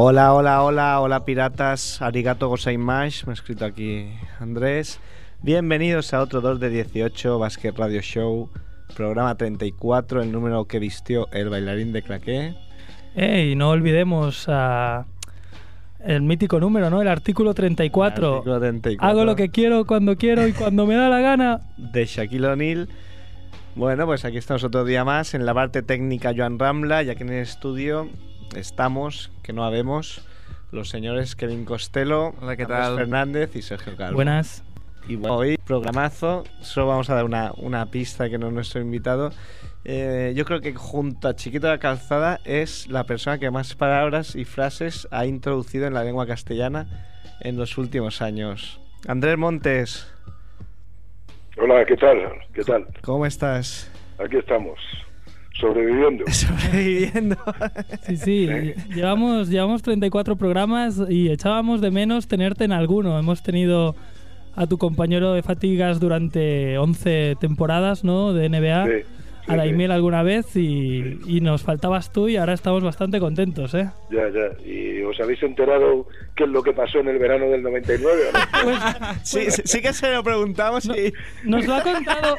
Hola, hola, hola, hola piratas, arigato gozaimasu, me ha escrito aquí Andrés. Bienvenidos a otro 2 de 18 Basket Radio Show, programa 34, el número que vistió el bailarín de claqué. Ey, no olvidemos a el mítico número, ¿no? El artículo 34. Artículo 34 Hago lo que quiero, cuando quiero y cuando me da la gana. de Shaquille O'Neal. Bueno, pues aquí estamos otro día más en la parte técnica Joan Rambla y aquí en el estudio estamos, que no habemos, los señores Kevin Costello, Hola, ¿qué Carlos tal? Fernández y Sergio Calvo. Buenas. Y bueno, hoy, programazo, solo vamos a dar una, una pista que no es nuestro invitado. Eh, yo creo que junto a Chiquito de la Calzada es la persona que más palabras y frases ha introducido en la lengua castellana en los últimos años. Andrés Montes, Hola, ¿qué tal? ¿Qué tal? ¿cómo estás? Aquí estamos, sobreviviendo. Sobreviviendo. Sí, sí. Llevamos, llevamos 34 programas y echábamos de menos tenerte en alguno. Hemos tenido a tu compañero de fatigas durante 11 temporadas, ¿no? De NBA. Sí, sí, a Daimiel sí. alguna vez y, y nos faltabas tú y ahora estamos bastante contentos, ¿eh? Ya, ya. ¿Y os habéis enterado qué es lo que pasó en el verano del 99? o no? Pues, Sí, sí, sí que se lo preguntamos y... Nos lo ha contado.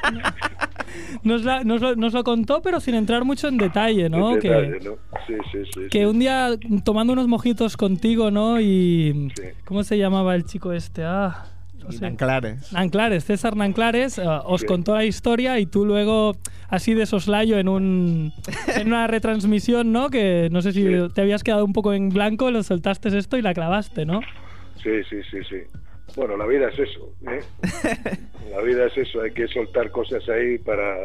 Nos, la- nos lo, nos lo contó, pero sin entrar mucho en detalle, ¿no? En que, detalle, ¿no? Sí, sí, sí. que sí. un día tomando unos mojitos contigo, ¿no? Y. Sí. ¿Cómo se llamaba el chico este? Ah. No sé. Anclares. Nanclares, César Nanclares, eh, os Sí. contó la historia y tú luego, así de soslayo, en, un, en una retransmisión, ¿no? Que no sé si Sí. te habías quedado un poco en blanco, lo soltaste esto y la clavaste, ¿no? Sí, sí, sí, sí. Bueno, la vida es eso, ¿eh? La vida es eso, hay que soltar cosas ahí para,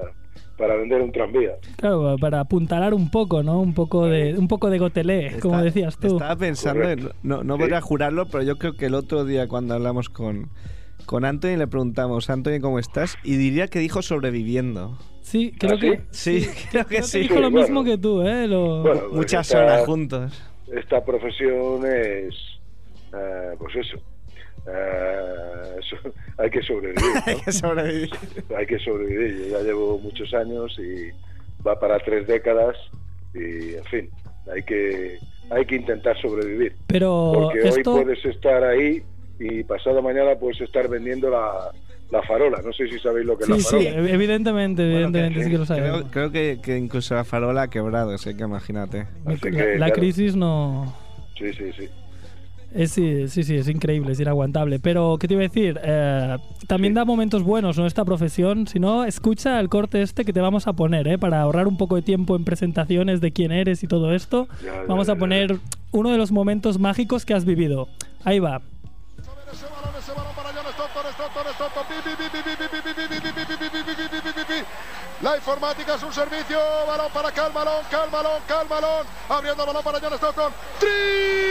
para vender un tranvía. Claro, para apuntalar un poco, ¿no? Un poco de, un poco de gotelé, como decías tú. Estaba pensando, en- no, no Sí. podría jurarlo, pero yo creo que el otro día cuando hablamos con, con Anthony le preguntamos, Anthony, ¿cómo estás? Y diría que dijo sobreviviendo. Sí, creo ¿Ah, que. Sí, creo que Creo que sí. dijo lo Bueno. mismo que tú, ¿eh? Lo- Bueno, pues Muchas esta- horas juntos. Esta profesión es, eh, pues eso, eh, hay que sobrevivir, ¿no? Hay que sobrevivir. hay que sobrevivir. Yo ya llevo muchos años y va para tres décadas y, en fin, hay que hay que intentar sobrevivir. Pero Porque esto. hoy puedes estar ahí y pasado mañana puedes estar vendiendo la, la farola. No sé si sabéis lo que es Sí, la sí, farola. evidentemente, Bueno, evidentemente que- sí que lo sabemos. creo, creo que, que incluso la farola ha quebrado, así que imagínate. Así La, que, la claro. crisis no. Sí, sí, sí. Es, sí, sí, sí, es increíble, es inaguantable. Pero, ¿qué te iba a decir? Eh, también sí. da momentos buenos, ¿no? Esta profesión. Si no, escucha el corte este que te vamos a poner, ¿eh? Para ahorrar un poco de tiempo en presentaciones de quién eres y todo esto. Ya, vamos ya, a poner ya. uno de los momentos mágicos que has vivido. Ahí va. La informática es un servicio. Balón para Calmalón, Calmalón, Calmalón. Abriendo balón para John Stockton. ¡Tri!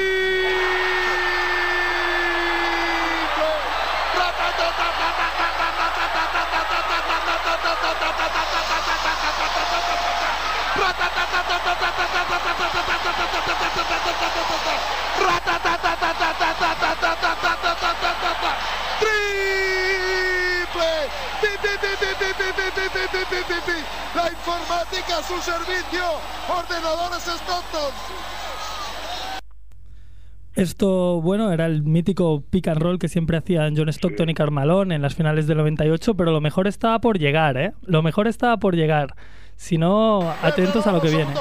Pi. La informática a su servicio. Ordenadores Stockton. Esto, bueno, era el mítico pick and roll que siempre hacían John Stockton y Carmalón en las finales del 98, pero lo mejor estaba por llegar, ¿eh? Lo mejor estaba por llegar sino atentos a lo que viene.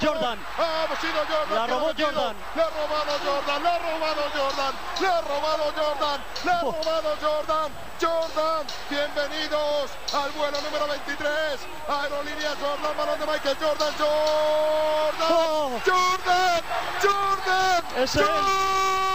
Jordan. Ah, pues Jordan. La robó Jordan. Le robado Jordan, le robado Jordan, le robado Jordan, le oh. robado Jordan. Jordan, bienvenidos al vuelo número 23. Aerolínea Jordan, balón de Michael Jordan. Jordan. Oh. Jordan. Jordan. Jordan. Jordan.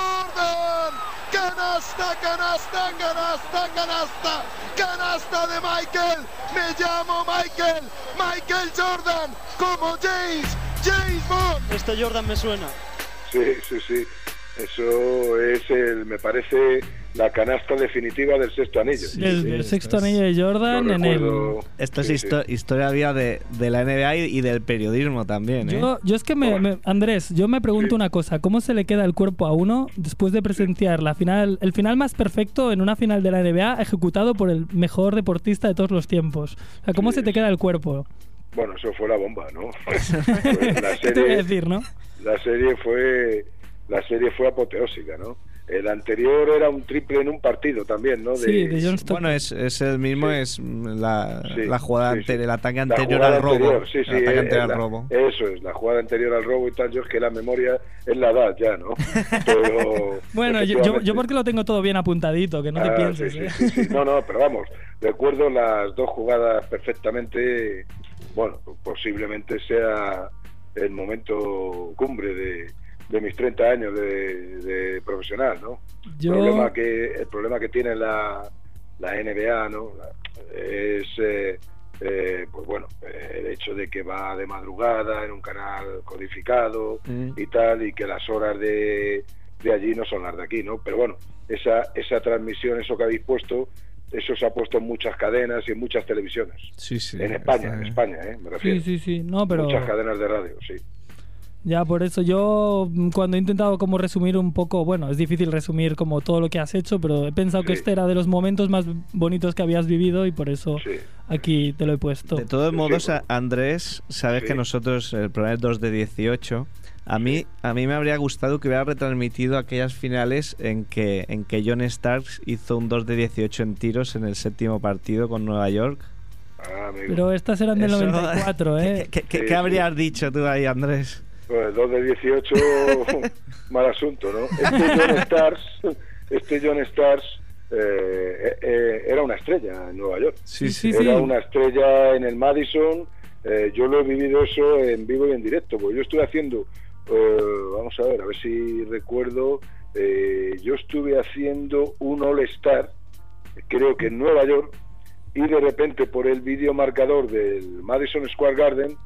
Canasta, canasta, canasta, canasta. Canasta de Michael. Me llamo Michael. Michael Jordan. Como James. James Bond. Este Jordan me suena. Sí, sí, sí. Eso es, el, me parece, la canasta definitiva del sexto anillo. el, sí, el sexto es- anillo de Jordan Yo en el. recuerdo- Esto es sí, histo- sí. historia viva de, de la NBA y, y del periodismo también, ¿eh? Yo, yo es que me, me- Andrés, yo me pregunto Sí. una cosa, ¿cómo se le queda el cuerpo a uno después de presenciar la final, el final más perfecto en una final de la NBA ejecutado por el mejor deportista de todos los tiempos? O sea, ¿cómo Sí, se te queda el cuerpo? Bueno, eso fue la bomba, ¿no? Pues la ¿Qué te voy a decir, no? la serie fue la serie fue apoteósica, ¿no? El anterior era un triple en un partido también, ¿no? Sí, de John. Bueno, es, es el mismo, Sí. es la, Sí, la jugada sí, anterior, el ataque anterior al robo. anterior, sí, sí, el ataque anterior al la- robo. Eso es, la jugada anterior al robo y tal. Yo es que la memoria es la edad ya, ¿no? Pero, Bueno, yo, yo, porque lo tengo todo bien apuntadito, que no te Ah, pienses. sí, ¿eh? sí, sí, sí. No, no, pero vamos, recuerdo las dos jugadas perfectamente. Bueno, posiblemente sea el momento cumbre de, de mis 30 años de, de profesional, ¿no? Yo- El, problema que, el problema que tiene la, la NBA, ¿no? Es, eh, eh, pues bueno, el hecho de que va de madrugada en un canal codificado Mm. y tal, y que las horas de, de allí no son las de aquí, ¿no? Pero bueno, esa, esa transmisión, eso que habéis puesto, eso se ha puesto en muchas cadenas y en muchas televisiones. Sí, sí. en España, está- en España, ¿eh? Me refiero. Sí, sí, sí. No, pero Muchas cadenas de radio, sí. Ya por eso yo mm, cuando he intentado como resumir un poco, bueno, es difícil resumir como todo lo que has hecho, pero he pensado que este era de los momentos más bonitos que habías vivido y por eso Sí. aquí te lo he puesto. De todos Sí, modos, sí, Andrés, sabes Sí. que nosotros, el programa es 2 de 18. A mí, a mí me habría gustado que hubiera retransmitido aquellas finales en que, en que John Starks hizo un 2 de 18 en tiros en el séptimo partido con Nueva York. Ah. Pero estas eran del Eso- 94, ¿eh? ¿Qué, qué- qué- habrías dicho tú ahí, Andrés? Pues 2 de 18, mal asunto, ¿no? Este John Stars, este John Stars eh, eh, era una estrella en Nueva York. Sí, sí, sí. Era una estrella en el Madison. eh, yo lo he vivido eso en vivo y en directo, porque yo estuve haciendo, eh, vamos a ver, a ver si recuerdo, eh, yo estuve haciendo un All Star, creo que en Nueva York, y de repente por el vídeo marcador del Madison Square Garden,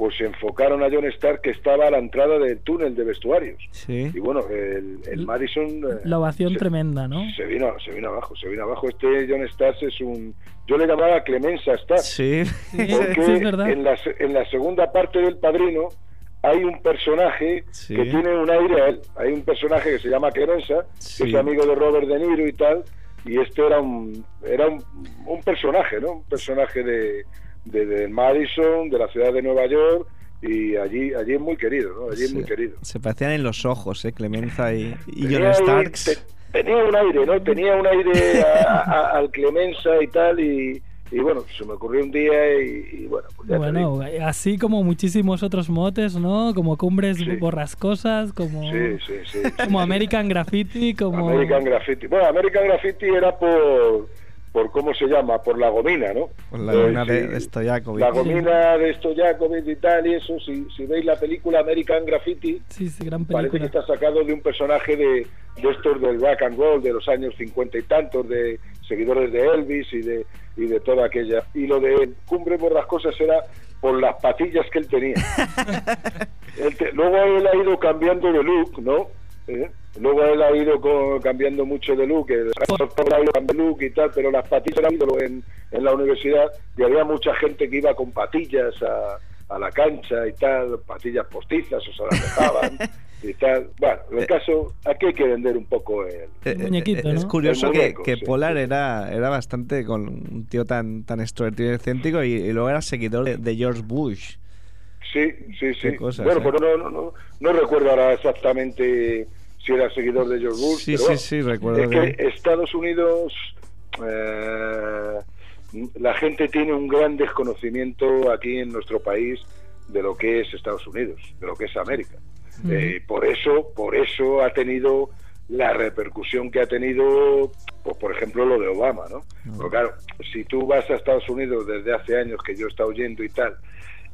pues se enfocaron a John Stark que estaba a la entrada del túnel de vestuarios. Sí. Y bueno, el, el Madison... eh, La ovación se- tremenda, ¿no? se vino, se vino abajo, se vino abajo. Este John Stars es un... Yo le llamaba Clemenza Stars. Sí. Porque sí, es verdad. en la, se- en la segunda parte del Padrino hay un personaje Sí. que tiene un aire a él. Hay un personaje que se llama Clemenza, Sí. que es amigo de Robert De Niro y tal, y este era un era un, un personaje, ¿no? Un personaje de, de, de Madison, de la ciudad de Nueva York, y allí allí es muy querido, ¿no? Allí es Sí. muy querido. Se parecían en los ojos, ¿eh? Clemenza y, y Tenía John ahí- Starks. te- tenía un aire, ¿no? Tenía un aire a- a- al Clemenza y tal, y, y bueno, se me ocurrió un día y, y bueno, pues ya. Bueno, así como muchísimos otros motes, ¿no? Como cumbres Sí. borrascosas, como, Sí, sí, sí. como American Graffiti, como... American Graffiti. Bueno, American Graffiti era por, por ¿cómo se llama? Por la gomina, ¿no? Por la Eh, gomina de- sí, de Stojakovic. La gomina de Stojakovic y tal, y eso, si, si veis la película American Graffiti, Sí, sí, gran parece que está sacado de un personaje de, de estos del rock and roll de los años cincuenta y tantos, de seguidores de Elvis y de, y de toda aquella. Y lo de Cumbre Borrascosas era por las patillas que él tenía. Él te- luego él ha ido cambiando de look, ¿no? ¿Eh? Luego él ha ido cambiando mucho de look, el actor ha ido cambiando de look y tal, pero las patillas eran en, en la universidad y había mucha gente que iba con patillas a, a la cancha y tal, patillas postizas o se las dejaban y tal. Bueno, en el caso, aquí hay que vender un poco el... Eh, Un muñequito, eh, Es curioso El que, muñeco, que sí, Polar sí. era, era bastante con un tío tan, tan extrovertido y excéntrico y, y luego era seguidor de, de George Bush. Sí, sí, sí. Cosas, bueno, ¿eh? pero no, no, no, no recuerdo ahora exactamente si era seguidor de George Bush. Sí, pero sí, bueno, sí, recuerdo Es que- que Estados Unidos, eh, la gente tiene un gran desconocimiento aquí en nuestro país de lo que es Estados Unidos, de lo que es América. Eh, por eso, por eso ha tenido la repercusión que ha tenido, pues, por ejemplo, lo de Obama, ¿no? Porque claro, si tú vas a Estados Unidos desde hace años que yo he estado yendo y tal,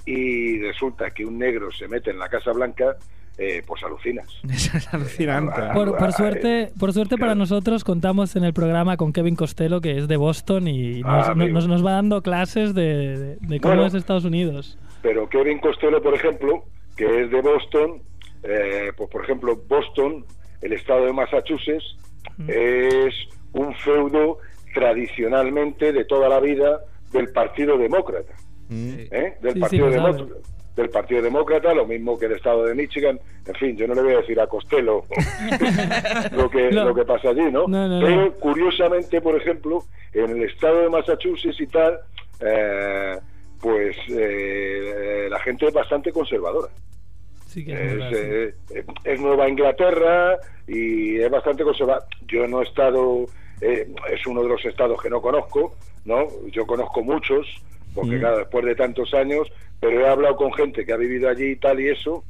y resulta que un negro se mete en la Casa Blanca, eh, pues alucinas. es alucinante. Ah, Por, por suerte, por suerte para nosotros contamos en el programa con Kevin Costello, que es de Boston y Ah, nos, nos- nos va dando clases de, de- cómo Bueno. es Estados Unidos. Pero Kevin Costello, por ejemplo, que es de Boston, eh, pues por ejemplo, Boston, el estado de Massachusetts, es un feudo tradicionalmente de toda la vida del Partido Demócrata. Mm. ¿eh? Del, Sí, partido sí, lo Demó- del Partido Demócrata, lo mismo que el estado de Michigan. En fin, yo no le voy a decir a Costello lo, que, No. lo que pasa allí, ¿no? No, no, Pero curiosamente, por ejemplo, en el estado de Massachusetts y tal, eh, pues eh, la gente es bastante conservadora. Sí que es, Es, sí. eh, es Nueva Inglaterra y es bastante conservadora. Yo no he estado, eh, es uno de los estados que no conozco, ¿no? Yo conozco muchos, porque Mm. claro, después de tantos años, pero he hablado con gente que ha vivido allí y tal y eso,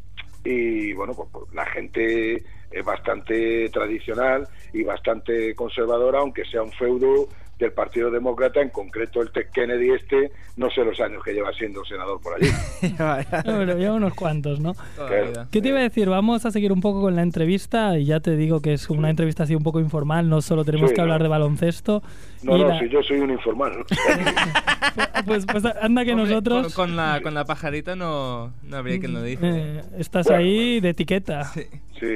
y bueno, pues, pues, la gente es bastante tradicional y bastante conservadora, aunque sea un feudo del Partido Demócrata, en concreto el Ted Kennedy este, no sé los años que lleva siendo senador por allí. No, pero lleva unos cuantos, ¿no? Claro. ¿Qué te iba a decir? Vamos a seguir un poco con la entrevista y ya te digo que es una entrevista así un poco informal, no solo tenemos Sí, que hablar de baloncesto. No, Y no, la- si yo soy un informal. pues, pues anda que Hombre, nosotros Con, con la, con la pajarita no, no habría quien lo dice. eh, estás Bueno, ahí de etiqueta Sí. Sí,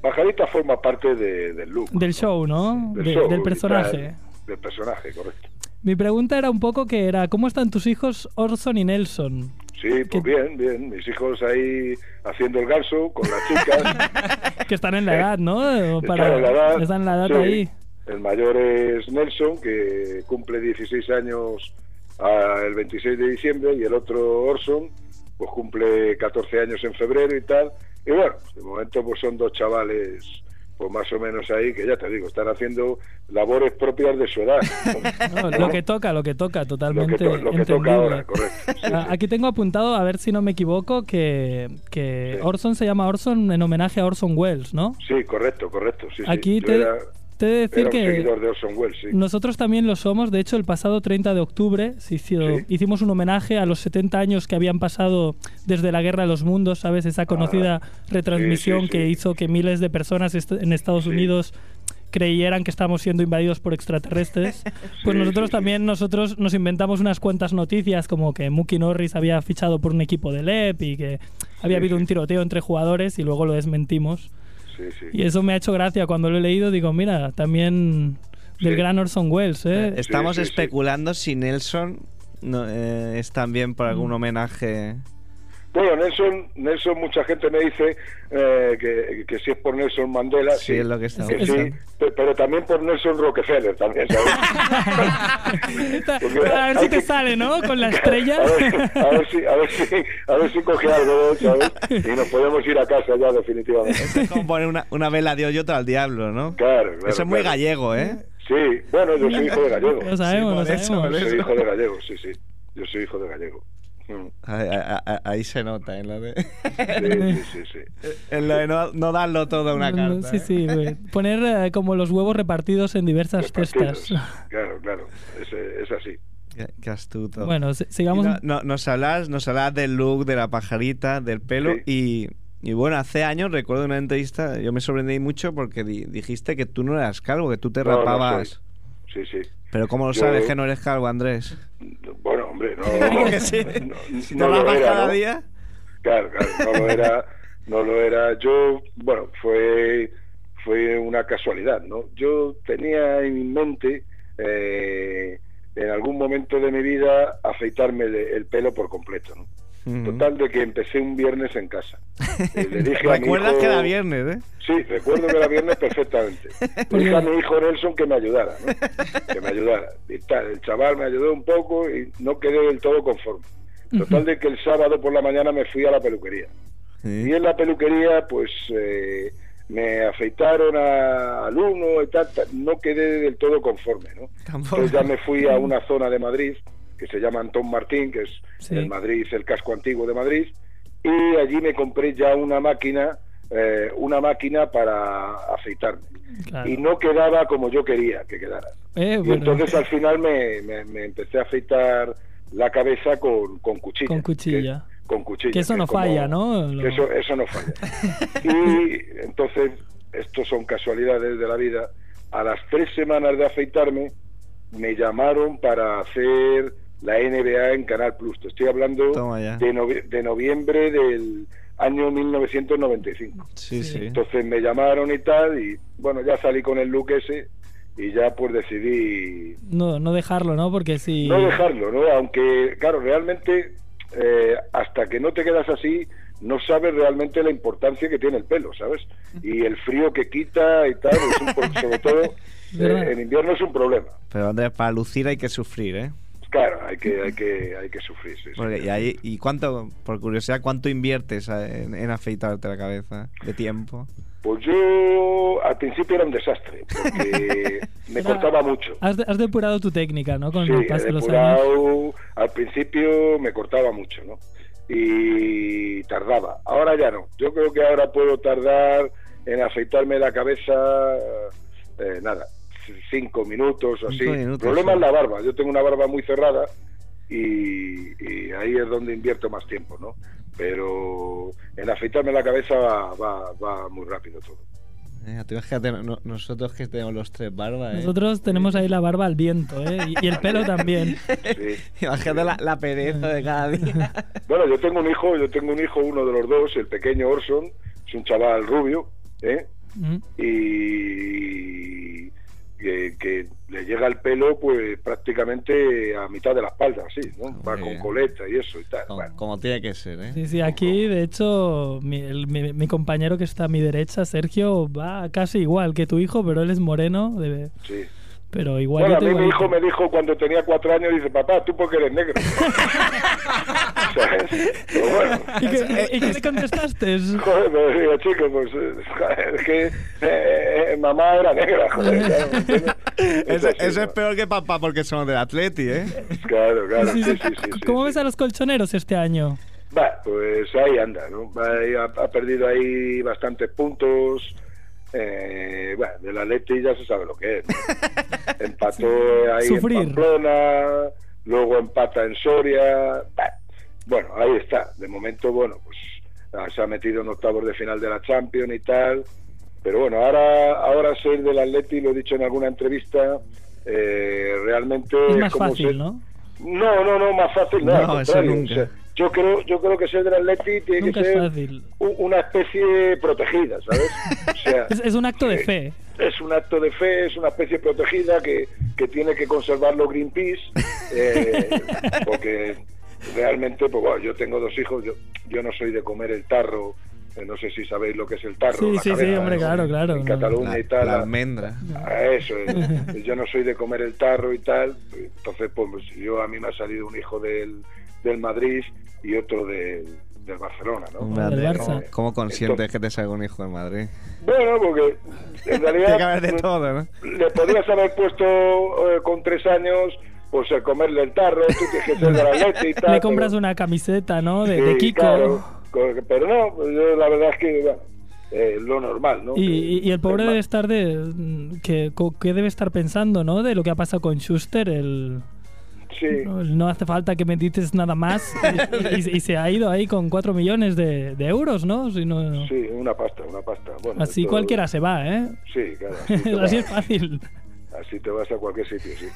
Pajarita forma parte de- del look. del show, ¿no? del De- show del y personaje. tal, Del personaje, correcto. Mi pregunta era un poco que era, ¿cómo están tus hijos Orson y Nelson? Sí, pues bien, bien. Mis hijos ahí haciendo el ganso con las chicas. Que están en la edad, ¿no? Están en la edad, Están en la edad sí. ahí. El mayor es Nelson, que cumple 16 años ah, el 26 de diciembre, y el otro Orson, pues cumple 14 años en febrero y tal. Y bueno, de momento pues son dos chavales, pues más o menos ahí, que ya te digo, están haciendo labores propias de su edad. No, lo que toca, lo que toca, lo que, totalmente to- lo que toca entendible. ahora, correcto. Sí, sí. Aquí tengo apuntado, a ver si no me equivoco, que, que Sí. Orson se llama Orson en homenaje a Orson Welles, ¿no? Sí, correcto, correcto. Aquí te, era, te he de decir era un que seguidor de Orson Welles, sí. nosotros también lo somos. De hecho, el pasado 30 de octubre se hizo- Sí. hicimos un homenaje a los 70 años que habían pasado desde la Guerra de los Mundos, ¿sabes? Esa conocida retransmisión Ah, sí, sí. que hizo que miles de personas est- en Estados Sí. Unidos creyeran que estábamos siendo invadidos por extraterrestres. Pues Sí, nosotros sí, sí. también nosotros nos inventamos unas cuantas noticias como que Mookie Norris había fichado por un equipo de LEP y que había habido sí. un tiroteo entre jugadores y luego lo desmentimos. Sí, sí. Y eso me ha hecho gracia cuando lo he leído. Digo, mira, también del Sí. gran Orson Welles, ¿eh? Estamos sí, sí. especulando si Nelson no, eh, es también por Mm. algún homenaje. Bueno, Nelson, Nelson, mucha gente me dice eh, que, que si es por Nelson Mandela, Sí, sí, es lo que estamos que sí, pero también por Nelson Rockefeller, también, ¿sabes? Porque a ver si te que- sale, ¿no? Con la estrella. A ver, a ver si, a ver si, a ver si coge algo, ¿sabes? Y nos podemos ir a casa ya definitivamente. Es como poner una, una vela a Dios y otra al diablo, ¿no? Claro, claro. Eso es muy claro. gallego, ¿eh? Sí, bueno, yo soy hijo de gallego. Lo sabemos, por lo eso, sabemos. eso. Soy hijo de gallego, sí, sí. Yo soy hijo de gallego. Ahí, ahí- ahí se nota, en lo de, Sí, sí, sí, sí. en lo de no, no darlo todo a una carta. sí, ¿eh? sí. Poner eh, como los huevos repartidos en diversas cestas. Claro, claro. Es, es así. Qué, qué astuto. Bueno, sigamos. no- no- nos hablas nos hablas del look, de la pajarita, del pelo y, y bueno, hace años recuerdo una entrevista, yo me sorprendí mucho porque di- dijiste que tú no eras calvo, que tú te No, no rapabas. Sí, sí. Pero ¿cómo lo Yo- sabes que no eres calvo, Andrés? Bueno, hombre, no. ¿Cómo que sí? no- te no lo era, cada ¿no? día. Claro, claro, no lo era, no lo era. Yo, bueno, fue, fue una casualidad, ¿no? Yo tenía en mente, eh, en algún momento de mi vida, afeitarme el, el pelo por completo, ¿no? Total de que empecé un viernes en casa. Eh, le dije ¿Recuerdas hijo- que era viernes, eh? Sí, recuerdo que era viernes perfectamente. Le dije a mi hijo Nelson que me ayudara, ¿no? Que me ayudara. Y tal, el chaval me ayudó un poco y no quedé del todo conforme. Total de que el sábado por la mañana me fui a la peluquería. Y en la peluquería, pues eh, me afeitaron a- al uno y tal, tal. No quedé del todo conforme, ¿no? Entonces ya me fui a una zona de Madrid que se llama Antón Martín, que es Sí. el Madrid, el casco antiguo de Madrid, y allí me compré ya una máquina, eh, una máquina para afeitarme. Claro. Y no quedaba como yo quería que quedara. Eh, Y entonces al final me, me- me empecé a afeitar la cabeza con, con cuchilla. Con cuchilla. que- con cuchillo. Que eso no falla, ¿no? Que eso, eso no falla. y entonces, estos son casualidades de la vida. A las tres semanas de afeitarme, me llamaron para hacer la NBA en Canal Plus. Te estoy hablando de, novie- de noviembre del año 1995. Sí, sí. Entonces me llamaron y tal, y bueno, ya salí con el look ese y ya pues decidí No, no dejarlo, ¿no? Porque si... no dejarlo, ¿no? Aunque, claro, realmente eh, hasta que no te quedas así, no sabes realmente la importancia que tiene el pelo, ¿sabes? Y el frío que quita y tal, es un sobre todo eh, en invierno es un problema. Pero Andrés, para lucir hay que sufrir, ¿eh? Claro, hay que, hay que, hay que sufrir. sí, y, ahí- ¿Y cuánto, por curiosidad, cuánto inviertes eh, en, en afeitarte la cabeza de tiempo? Pues yo al principio era un desastre, porque me cortaba mucho. Has, de- has depurado tu técnica, ¿no? Con Sí, el he paso de los años. depurado, al principio me cortaba mucho, ¿no? Y tardaba. Ahora ya no. Yo creo que ahora puedo tardar en afeitarme la cabeza, eh, nada, cinco minutos o así. El problema sí. es la barba. Yo tengo una barba muy cerrada y, y ahí es donde invierto más tiempo, ¿no? Pero en afeitarme la cabeza va, va, va muy rápido todo. Eh, tú no- nosotros que tenemos los tres barbas, ¿eh? Nosotros tenemos ahí la barba al viento, ¿eh? Y, y el pelo también. Sí. Imagínate la, la pereza de cada día. Bueno, yo tengo un hijo, yo tengo un hijo, uno de los dos, el pequeño Orson, es un chaval rubio, ¿eh? Mm. y que, que le llega el pelo pues prácticamente a mitad de la espalda, así, ¿no? Va con coleta y eso y tal. Como, Bueno, como tiene que ser, ¿eh? Sí, sí, aquí de hecho mi, el- mi- mi compañero que está a mi derecha, Sergio, va casi igual que tu hijo, pero él es moreno, de- sí. Pero igual Bueno, a mí mi hijo me dijo cuando tenía cuatro años, dice, papá, tú porque eres negro. Bueno, ¿Y qué, y qué le contestaste? joder, pero digo, chico, pues eh, joder, es que eh, eh, mamá era negra, joder. claro, Eso, así, eso es peor que papá porque somos del Atleti, ¿eh? Claro, claro, Sí, sí, sí. sí, sí, sí, ¿Cómo sí. ves a los colchoneros este año? Va, pues ahí anda, ¿no? Ha, ha perdido ahí bastantes puntos. Eh, bueno, del Atleti ya se sabe lo que es. ¿no? Empató ahí Sufrir. en Pamplona, luego empata en Soria. Bueno, ahí está. De momento, bueno, pues ah, se ha metido en octavos de final de la Champions y tal. Pero bueno, ahora, ahora ser del Atleti, lo he dicho en alguna entrevista, eh, realmente Es más como fácil, ser- ¿no? no, no, no, más fácil no, No, al eso contrario. nunca. Yo creo, yo creo que ser del Atleti tiene Nunca que es ser fácil. una especie protegida, ¿sabes? O sea, Es, es un acto de eh, fe. es un acto de fe, es una especie protegida que, que tiene que conservarlo Greenpeace, eh, porque realmente, pues bueno, yo tengo dos hijos, yo, yo no soy de comer el tarro, eh, no sé si sabéis lo que es el tarro. Sí, la sí, sí, hombre, ¿no? claro, claro, En no. Cataluña La, y tal. la la- almendra. a Eso es. Yo no soy de comer el tarro y tal. Entonces, pues yo a mí me ha salido un hijo del, del Madrid y otro del, del Barcelona, ¿no? Andrés, Barça. ¿cómo, cómo consientes Entonces- que te salga un hijo de Madrid? Bueno, porque en realidad Tiene que haber de todo, ¿no? le podrías haber puesto eh, con tres años, pues el comerle el tarro, tú tienes que ser del Atleti y tal. Le compras pero- una camiseta, ¿no? De, Sí, de Kiko. claro, pero no, yo la verdad es que, bueno, eh, lo normal, ¿no? Y, y- y el pobre Es debe estar de. que, que debe estar pensando, ¿no? De lo que ha pasado con Schuster, el. Sí. No, no hace falta que me dices nada más. Y, y- y se ha ido ahí con 4 millones de, de euros, ¿no? Si no- Sí, una pasta, una pasta. Bueno, así esto- cualquiera se va, ¿eh? Sí, claro. Así así es fácil. así te vas a cualquier sitio, sí.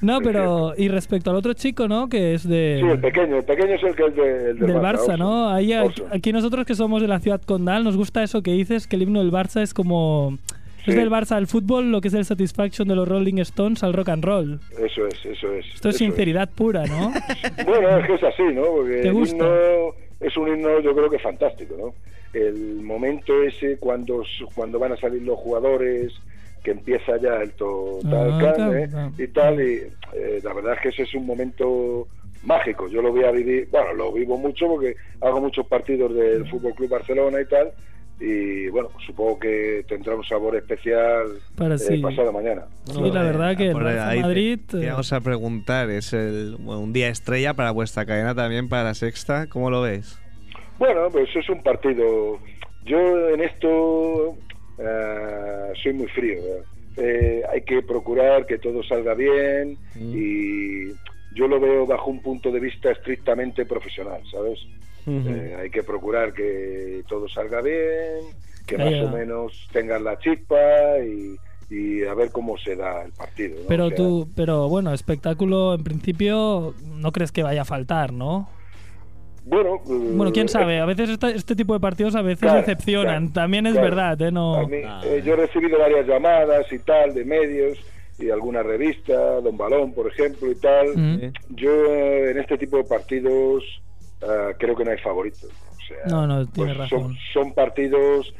No, pero. Y respecto al otro chico, ¿no? Que es de. Sí, el pequeño, el pequeño es el que es de- el del, del Barça, Orson. ¿no? Ahí, aquí nosotros que somos de la ciudad condal, nos gusta eso que dices, que el himno del Barça es como... Sí. Es del Barça al fútbol lo que es el Satisfaction de los Rolling Stones al rock and roll. Eso es, eso es. Esto es sinceridad pura, ¿no? Bueno, es que es así, ¿no? Porque ¿Te el gusta? himno es un himno, yo creo que fantástico, ¿no? El momento ese cuando, cuando van a salir los jugadores, que empieza ya el total Ah, ¿eh? y tal, y eh, la verdad es que ese es un momento mágico. Yo lo voy a vivir, bueno, lo vivo mucho porque hago muchos partidos del Fútbol Club Barcelona y tal, y bueno, pues supongo que tendrá un sabor especial Para eh, pasado mañana. Sí, la verdad que el Barça te- Madrid... te eh, vamos a preguntar, es el, bueno, un día estrella para vuestra cadena también, para la sexta. ¿Cómo lo ves? Bueno, pues es un partido. Yo en esto eh, soy muy frío. ¿verdad? Eh, hay que procurar que todo salga bien Mm. y, yo lo veo bajo un punto de vista estrictamente profesional, ¿sabes? Eh, hay que procurar que todo salga bien, que más o menos tengan la chispa y, y a ver cómo se da el partido. ¿no? Pero O sea, tú, pero bueno, espectáculo en principio no crees que vaya a faltar, ¿no? Bueno, eh, Bueno, quién sabe, a veces esta- este tipo de partidos a veces Claro, decepcionan, claro, también es claro. verdad, ¿eh? No... Mí, eh, yo he recibido varias llamadas y tal de medios y alguna revista, Don Balón, por ejemplo, y tal. Mm. Yo eh, en este tipo de partidos ah, creo que no hay favoritos. O sea, No, no, tienes pues son, razón. son partidos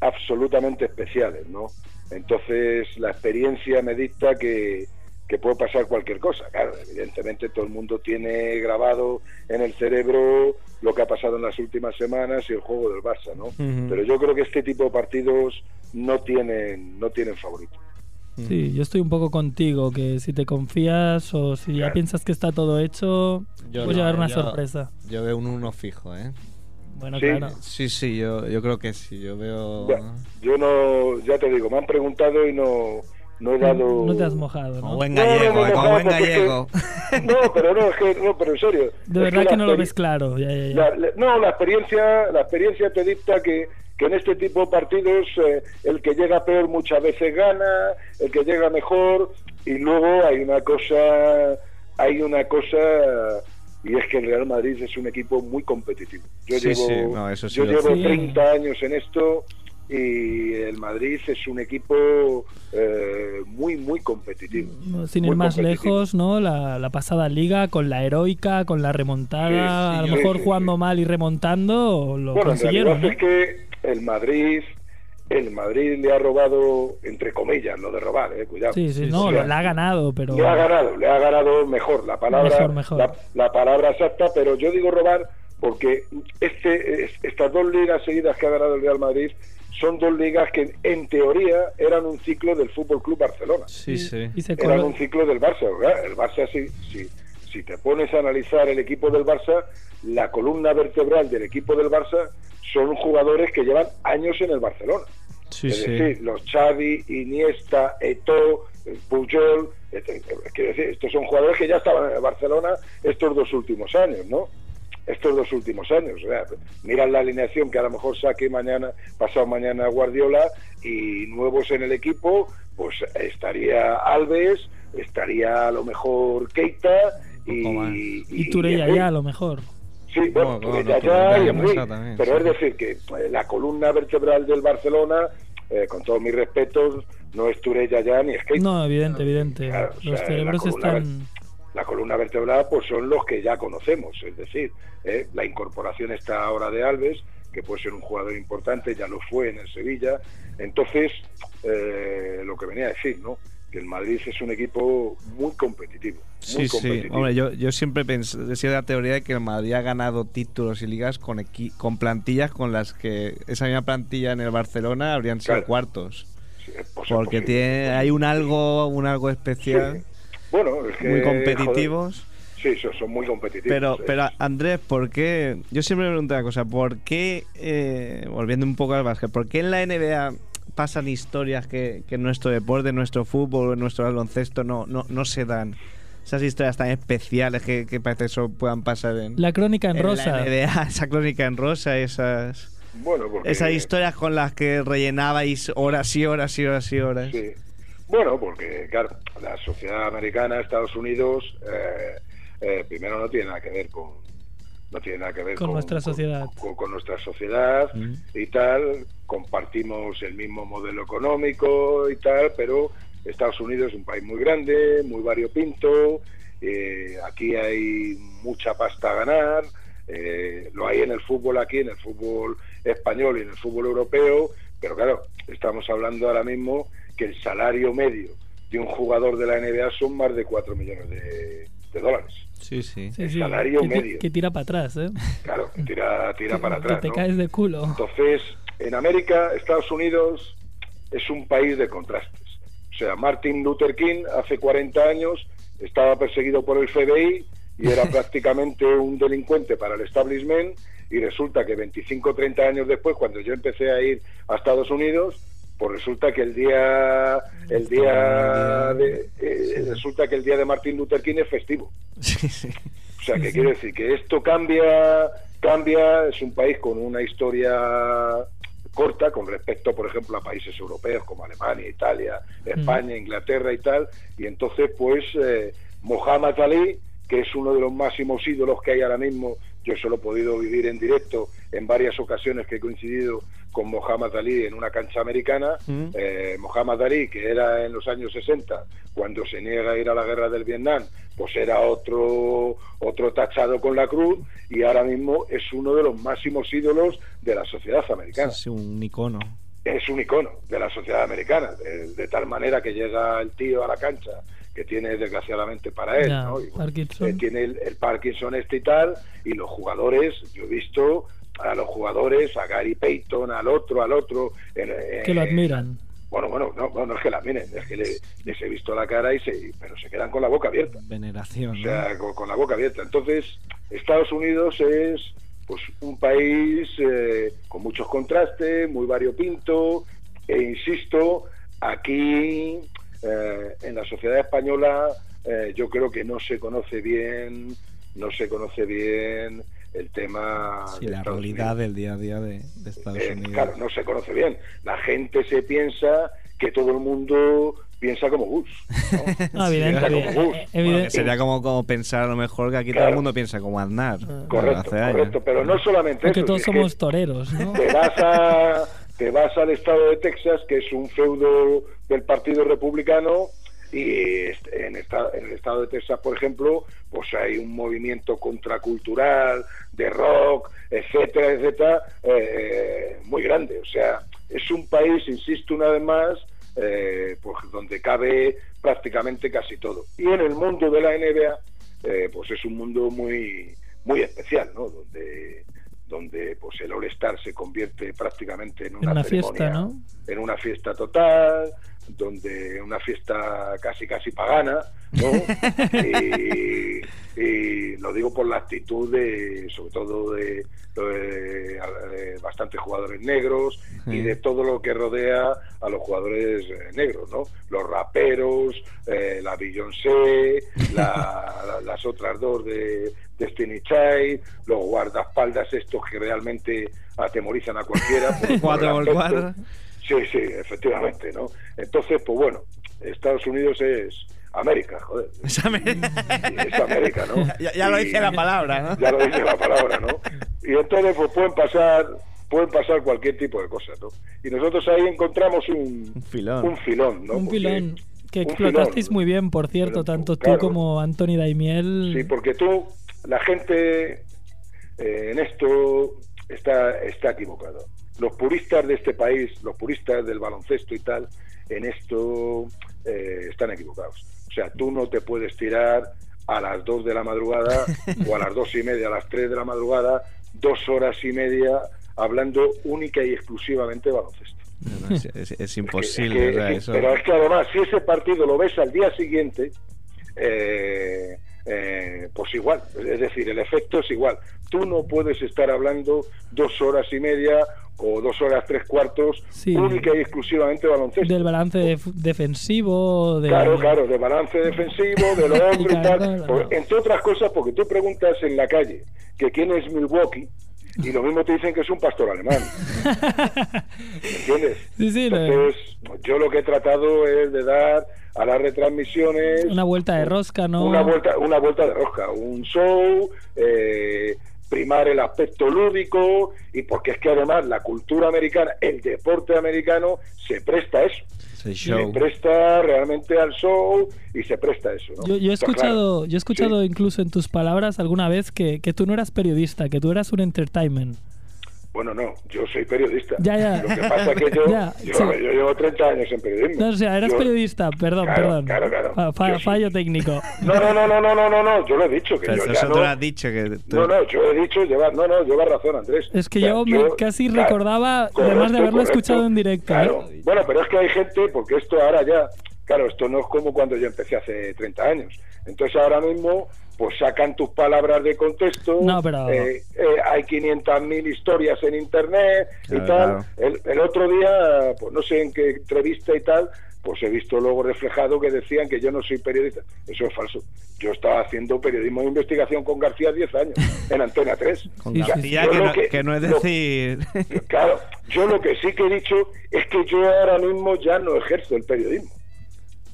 absolutamente especiales, ¿no? Entonces la experiencia me dicta que, que puede pasar cualquier cosa. Claro, evidentemente todo el mundo tiene grabado en el cerebro lo que ha pasado en las últimas semanas y el juego del Barça, ¿no? Pero yo creo que este tipo de partidos no tienen no tienen favorito. Sí, yo estoy un poco contigo, que si te confías o si ya piensas que está todo hecho, Yo puedes no, llevar una yo- sorpresa. Yo veo un uno fijo, ¿eh? Bueno, Sí. claro. Sí, sí, yo, yo creo que sí. Yo veo. Ya, yo no, ya te digo, me han preguntado y no, no he dado... No te has mojado, Como ¿no? buen No, no, gallego, no, eh, como no, buen porque es que- gallego. No, pero no, es que, no, pero en serio. De verdad la que no lo ves claro. Ya, ya, ya. La- la- no, la experiencia, la experiencia te dicta que, que en este tipo de partidos eh, el que llega peor muchas veces gana, el que llega mejor y luego hay una cosa, hay una cosa y es que el Real Madrid es un equipo muy competitivo. Yo Sí, llevo, sí, no, eso sí yo llevo sé. 30 años en esto y el Madrid es un equipo eh, muy muy competitivo. No, Sin ir más lejos, ¿no? La, la pasada liga con la heroica, con la remontada, Sí, sí, a lo mejor sí, jugando sí. mal y remontando, lo Bueno, en consiguieron. ¿eh? es que el Madrid, el Madrid le ha robado, entre comillas, lo de robar, eh, cuidado. Sí, sí, Sí, no, sí. lo- la ha ganado, pero... Le ha ganado, le ha ganado mejor la palabra, Mejor, mejor. La, la palabra exacta, pero yo digo robar porque este, es- estas dos ligas seguidas que ha ganado el Real Madrid son dos ligas que en teoría eran un ciclo del Fútbol Club Barcelona. Sí, sí. Y se eran un ciclo del Barça. ¿verdad? El Barça, si, si, si te pones a analizar el equipo del Barça, la columna vertebral del equipo del Barça son jugadores que llevan años en el Barcelona. Sí, es sí. decir, los Xavi, Iniesta, Eto'o, Puyol, este, quiero decir, estos son jugadores que ya estaban en el Barcelona estos dos últimos años, ¿no? Estos dos últimos años. O sea, miran la alineación que a lo mejor saque mañana, pasado mañana Guardiola y nuevos en el equipo, pues estaría Alves, estaría a lo mejor Keita y. Y Turella ya, a lo mejor. Sí, bueno, No, no, pues no, ya, pero ya, ya y hemos Henry. estado también, pero sí. es decir que eh, la columna vertebral del Barcelona, eh, con todos mis respetos, no es Turella ya ni es Keita. No, evidente, evidente. Claro, o Los sea, cerebros la columna están... La columna vertebral pues son los que ya conocemos, es decir, eh, la incorporación está ahora de Alves, que puede ser un jugador importante, ya lo fue en el Sevilla. Entonces, eh, lo que venía a decir, ¿no? Que el Madrid es un equipo muy competitivo. Muy Sí, sí. competitivo. Hombre, yo, yo siempre pensé, decía la teoría de que el Madrid ha ganado títulos y ligas con, equi- con plantillas con las que esa misma plantilla en el Barcelona habrían sido Claro. cuartos. Sí, es Porque tiene, hay un algo, un algo especial, Sí. Bueno, es que, muy joder, competitivos. sí, son, muy competitivos. Pero, pero Andrés, ¿por qué? Yo siempre me pregunto una cosa, ¿por qué, eh, volviendo un poco al básquet, ¿por qué en la NBA pasan historias que, que en nuestro deporte, en nuestro fútbol, en nuestro baloncesto no, no, no se dan? Esas historias tan especiales que, que parece que solo puedan pasar en, La crónica en en rosa. la NBA, esa crónica en rosa, esas, bueno, porque, esas historias con las que rellenabais horas y horas y horas y horas. Sí. Bueno, porque, claro, la sociedad americana, Estados Unidos, eh, eh, primero no tiene nada que ver con. No tiene nada que ver Con nuestra sociedad. Con, con nuestra sociedad Mm. y tal. Compartimos el mismo modelo económico y tal, pero Estados Unidos es un país muy grande, muy variopinto. eh, aquí hay mucha pasta a ganar. eh, lo hay en el fútbol aquí, en el fútbol español y en el fútbol europeo, pero claro, estamos hablando ahora mismo que el salario medio de un jugador de la NBA son más de 4 millones de, de dólares. Sí, sí. Sí, el sí, salario que, ti- medio. que tira para atrás, ¿eh? Claro, tira, tira para Que atrás. te ¿no? caes de culo. Entonces, en América, Estados Unidos es un país de contrastes. O sea, Martin Luther King hace 40 años estaba perseguido por el FBI y era prácticamente un delincuente para el establishment y resulta que 25 o 30 años después, cuando yo empecé a ir a Estados Unidos, pues resulta que el día el día de, eh, resulta que el día de Martin Luther King es festivo. O sea, que quiere decir que esto cambia, cambia, es un país con una historia corta con respecto, por ejemplo, a países europeos como Alemania, Italia, España, Inglaterra y tal, y entonces, pues, eh, Mohamed Ali, que es uno de los máximos ídolos que hay ahora mismo, yo solo he podido vivir en directo en varias ocasiones que he coincidido con Mohamed Ali en una cancha americana. Mm. Eh, Mohamed Ali, que era en los años 60, cuando se niega a ir a la guerra del Vietnam, pues era otro, otro tachado con la cruz y ahora mismo es uno de los máximos ídolos de la sociedad americana. Es un icono. Es un icono de la sociedad americana, de, de tal manera que llega el tío a la cancha que tiene desgraciadamente para él, Ya, ¿no? Y, Parkinson. eh, tiene el, el Parkinson este y tal, y los jugadores, yo he visto a los jugadores, a Gary Payton, al otro, al otro, en- en- Que lo admiran. Bueno, bueno, no, no, no es que la miren, es que le- les he visto la cara y se, pero se quedan con la boca abierta. Veneración. O ¿no? sea, con, con la boca abierta. Entonces, Estados Unidos es pues un país eh, con muchos contrastes, muy variopinto, e insisto, aquí eh, en la sociedad española eh, yo creo que no se conoce bien, no se conoce bien el tema Sí, de la Estados realidad Unidos. del día a día de, de Estados Eh, Unidos. claro, no se conoce bien. La gente se piensa que todo el mundo piensa como Bush. ¿no? Evidente, como Bush. evidente. Bueno, que sería como, como pensar a lo mejor que aquí todo el mundo piensa como Aznar. Ah. Correcto, hace años. correcto. Pero no solamente Porque eso. todos que somos toreros, ¿no? te vas a te vas al estado de Texas que es un feudo del partido republicano y en, esta- en el estado de Texas por ejemplo pues hay un movimiento contracultural de rock etcétera etcétera eh, muy grande. O sea es un país insisto una vez más eh, pues donde cabe prácticamente casi todo. Y en el mundo de la NBA eh, pues es un mundo muy muy especial no donde donde pues el All Star se convierte prácticamente en una, una ceremonia, fiesta, ¿no? en una fiesta total, donde una fiesta casi casi pagana, ¿no? y, y lo digo por la actitud de, sobre todo de, de, de bastantes jugadores negros y de todo lo que rodea a los jugadores eh, negros, ¿no? Los raperos, eh, la Beyoncé, la- la- las otras dos de Destiny Child, los guardaespaldas estos que realmente atemorizan a cualquiera. por- por Sí, sí, efectivamente, ¿no? Entonces, pues bueno, Estados Unidos es América, joder. Es América. Es América, ¿no? ya, ya lo Y- dice la palabra, ¿no? ya lo dice la palabra, ¿no? Y entonces pues pueden pasar pueden pasar cualquier tipo de cosas, ¿no? Y nosotros ahí encontramos un, Un filón. un filón, ¿no? un Porque- pilón que explotasteis filón. muy bien, por cierto, tanto tú claro. como Anthony Daimiel. Sí, porque tú, la gente eh, en esto está, está equivocado. Los puristas de este país, los puristas del baloncesto y tal, en esto eh, están equivocados. O sea, tú no te puedes tirar a las 2 de la madrugada o a las dos y media, a las 3 de la madrugada, dos horas y media hablando única y exclusivamente de baloncesto. No, no, es, es- es Es que- imposible. es que- o sea, es que- eso- Pero es que además, si ese partido lo ves al día siguiente, eh, eh, pues igual, es decir, el efecto es igual. Tú no puedes estar hablando dos horas y media o dos horas tres cuartos Sí. única y exclusivamente de baloncesto. Del balance def- defensivo, de... Claro, claro, de balance defensivo, de lo otro y tal. claro. Por- entre otras cosas, porque tú preguntas en la calle que quién es Milwaukee y lo mismo te dicen que es un pastor alemán. ¿Me entiendes? Sí, sí, lo- Entonces, yo lo que he tratado es de dar a las retransmisiones una vuelta de rosca, ¿no? una vuelta, una vuelta de rosca, un show, eh, primar el aspecto lúdico y porque es que además la cultura americana, el deporte americano se presta a eso, se show. presta realmente al show y se presta a eso. ¿no? Yo, yo he escuchado, claro. yo he escuchado Sí. incluso en tus palabras alguna vez que, que tú no eras periodista, que tú eras un entertainment. Bueno, no, yo soy periodista. Ya, ya. Lo que pasa es que yo, Ya, yo, sí. yo llevo 30 años en periodismo. No, o sea, eras Yo- periodista, perdón, Claro, perdón. claro, claro. Fa- fa- Yo sí. fallo técnico. No, no, no, no, no, no, no, no, yo lo he dicho. Que Pero yo eso ya tú no, lo has dicho que tú- No, no, yo he dicho, lleva, no, no, lleva razón, Andrés. Es que O sea, yo me casi recordaba, además de haberlo escuchado en directo, Claro. ¿eh? Bueno, pero es que hay gente, porque esto ahora ya, claro, esto no es como cuando yo empecé hace 30 años. Entonces ahora mismo, pues sacan tus palabras de contexto. No, pero- eh, eh, hay 500.000 historias en internet y tal. claro. El, el otro día, pues no sé en qué entrevista y tal, pues he visto luego reflejado que decían que yo no soy periodista. Eso es falso. Yo estaba haciendo periodismo de investigación con García 10 años en Antena 3. Con Sí, García, que, no, que no es lo- decir. Claro, yo lo que sí que he dicho es que yo ahora mismo ya no ejerzo el periodismo.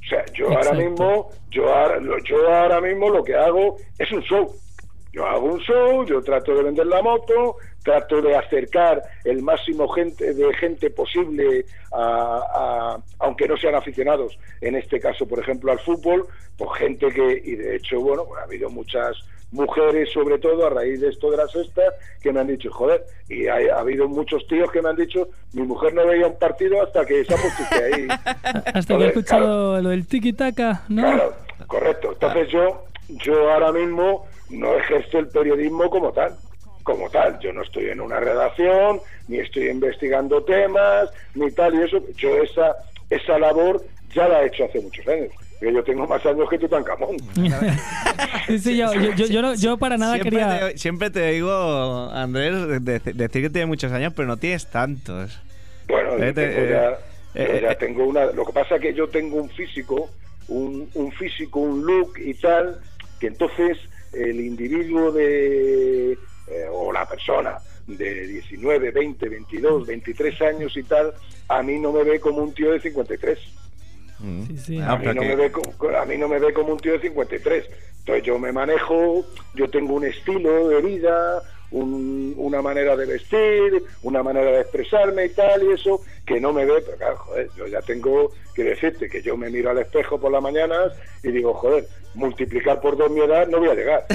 O sea, yo ahora Exacto. mismo, yo ahora, yo ahora mismo lo que hago es un show. Yo hago un show, yo trato de vender la moto, trato de acercar el máximo gente de gente posible, a, a- aunque no sean aficionados, en este caso, por ejemplo, al fútbol, pues gente que, y de hecho, bueno, ha habido muchas mujeres, sobre todo a raíz de esto de la sexta, que me han dicho, joder, y hay- ha habido muchos tíos que me han dicho, mi mujer no veía un partido hasta que se ha puesto usted ahí. Hasta que he Joder, escuchado lo del tiki-taka, ¿no? Claro, correcto. Entonces yo, yo ahora mismo no ejerzo el periodismo como tal. Como tal, yo no estoy en una redacción, ni estoy investigando temas, ni tal y eso. Yo esa, esa labor ya la he hecho hace muchos años. Porque Yo tengo más años que Tutankamón. Sí, sí, yo, yo, yo, yo no- yo para nada siempre, quería... te, siempre te digo, Andrés, de- de- decir que tienes muchos años, pero no tienes tantos. Bueno, yo Eh, tengo ya, eh, yo ya eh, tengo una. Lo que pasa es que yo tengo un físico, un, un físico, un look y tal, que entonces el individuo de. eh, o la persona de 19, 20, 22, 23 años y tal, a mí no me ve como un tío de 53. Mm. Sí, sí. Ah, A mí, no me ve como, a mí no me ve como un tío de 53. Entonces yo me manejo, yo tengo un estilo de vida, un- una manera de vestir, una manera de expresarme y tal, y eso, que no me ve, pero claro, joder, yo ya tengo que decirte que yo me miro al espejo por las mañanas y digo, joder, multiplicar por dos mi edad no voy a llegar.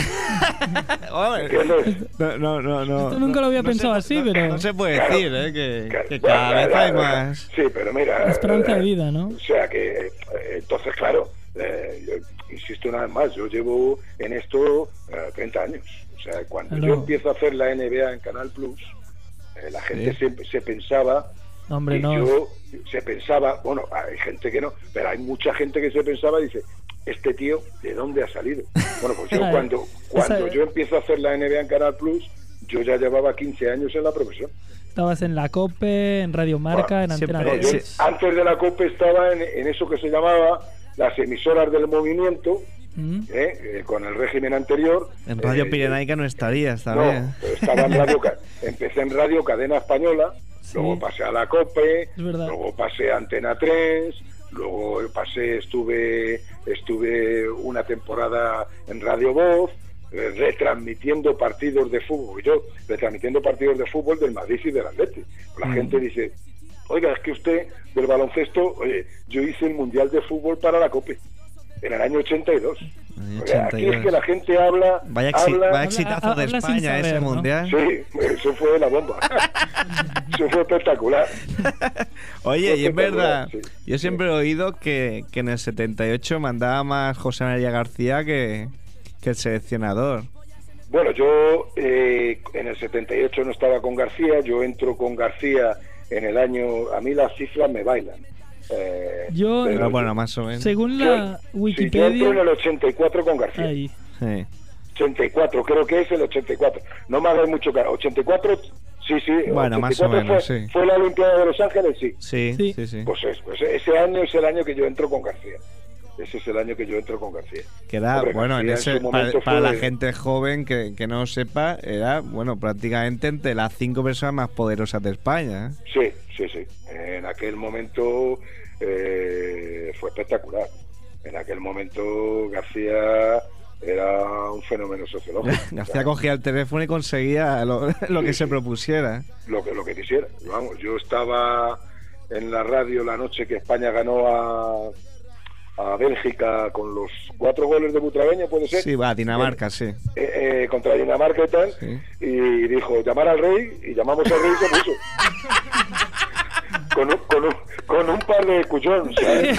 No, no, no, no. Esto nunca lo había no se- pensado así, no- pero- No se puede Claro. decir, ¿eh? Que, Claro, que bueno, cada vez la- hay la- más. Sí, pero mira. Esperanza de eh, vida, ¿no? O sea que, eh, entonces, claro, eh, yo insisto una vez más, yo llevo en esto eh, 30 años. O sea, cuando yo empiezo a hacer la NBA en Canal Plus, eh, la gente Sí. siempre se pensaba Hombre, no. yo se pensaba, bueno, hay gente que no, pero hay mucha gente que se pensaba y dice, este tío, ¿de dónde ha salido? Bueno, pues yo cuando, cuando yo empiezo a hacer la NBA en Canal Plus, yo ya llevaba 15 años en la profesión. Estabas en la COPE, en Radio Marca, en Antena No, yo 3. antes de la COPE estaba en, en eso que se llamaba las emisoras del movimiento, Mm. ¿eh? Eh, con el régimen anterior. En Radio Eh, Pirenaica no estarías No, también. pero estaba en radio, empecé en Radio Cadena Española, Sí. luego pasé a la COPE, luego pasé a Antena 3, luego pasé, estuve, estuve una temporada en Radio Voz, eh, retransmitiendo partidos de fútbol, yo retransmitiendo partidos de fútbol del Madrid y del Atleti. La Mm. gente dice, oiga, es que usted del baloncesto, oye, yo hice el Mundial de Fútbol para la COPE en el año 82. Año O sea, aquí es 82. que la gente habla, Vaya, exi- habla vaya exitazo de habla sin España ese saber, ¿no? mundial. Sí, eso fue la bomba. eso fue espectacular. Oye, y es verdad, sí. yo siempre he oído que, que en el 78 mandaba más José María García que, que el seleccionador. Bueno, yo eh, en el 78 no estaba con García, yo entro con García en el año, a mí las cifras me bailan. Eh, Yo- Pero bueno, más o menos. Según yo- la sí, yo entro en Wikipedia... el 84 con García. Ahí. Sí. 84, creo que es el 84. No me hagáis mucho caro. 84, sí, sí. Bueno, más o 84 menos, fue, sí. Fue la Olimpiada de Los Ángeles, sí. Sí, Sí. sí, sí. Pues, es- pues ese año es el año que yo entro con García. Ese es el año que yo entro con García. Que era, Hombre, bueno, en García ese, en para, para la gente joven que, que no sepa, era, bueno, prácticamente entre las cinco personas más poderosas de España. ¿eh? Sí, sí, sí. En aquel momento eh, fue espectacular. En aquel momento García era un fenómeno sociológico. García cogía el teléfono y conseguía lo, lo que se propusiera. lo que lo que quisiera. Vamos, yo estaba en la radio la noche que España ganó a, a Bélgica con los cuatro goles de Butragueño, puede ser. Sí, va, Dinamarca, sí. Eh, eh, contra Dinamarca y tal, Sí. y dijo llamar al rey y llamamos al rey y se puso. con, un, con, un, con un par de cuchones, ¿sabes?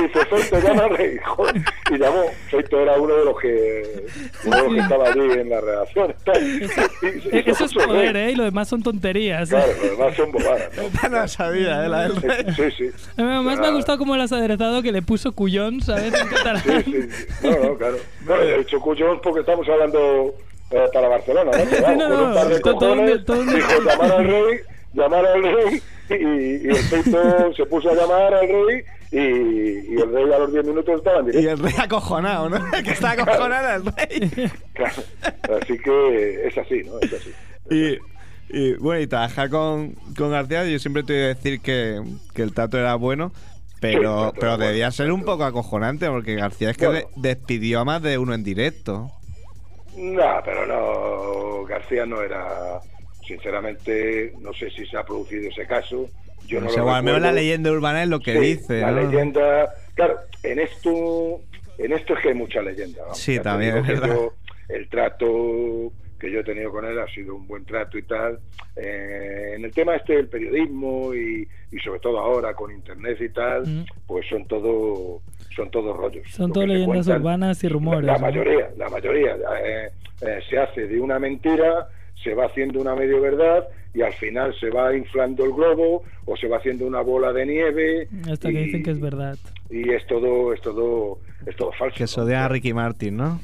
Dice, Feito, llama al rey. Joder. Y llamó, Feito era uno de los que, uno de los que estaba allí en la redacción. Y- y Eh, Eso es se poder. ¿eh? Y lo demás son tonterías. ¿eh? Claro, lo demás son bobadas, ¿no? No la sabía, ¿eh? La del rey. Sí, sí. Además me ha gustado cómo lo has aderezado que le puso cuyón, ¿sabes? En catalán. Sí, sí, sí. No, no, claro. Bueno, he dicho cuchones porque estamos hablando eh, para Barcelona, ¿no? Pero vamos, no, con un no, par de todo- todo cojones, todo un- dijo llamar al rey, llamar al rey, y, y el Feito se puso a llamar al rey, y, y el rey a los 10 minutos estaba en Y directo. el rey acojonado, ¿no? que está acojonado el rey. Claro. Así que es así, ¿no? Es así. Y, y, bueno, y trabajar con, con García, yo siempre te voy a decir que, que el trato era bueno, pero, pero debía bueno, ser un poco acojonante, porque García es que Bueno. de- despidió a más de uno en directo. No, pero no, García no era, sinceramente, no sé si se ha producido ese caso. Yo no o sea, lo al menos la leyenda urbana es lo que Sí, dice. La ¿no? leyenda. Claro, en esto, en esto es que hay mucha leyenda. vamos. Sí, Ya también es verdad. yo- el trato que yo he tenido con él ha sido un buen trato y tal. Eh, en el tema este del periodismo y, y sobre todo ahora con internet y tal, Mm. pues son todo son todos rollos. Son se leyendas cuentan. urbanas y rumores. La ¿no? mayoría, la mayoría. eh, eh, se hace de una mentira, se va haciendo una medio verdad y al final se va inflando el globo o se va haciendo una bola de nieve. Hasta que y- dicen que es verdad. Y es todo, es todo, es todo falso. Que odia a Ricky Martin, ¿no?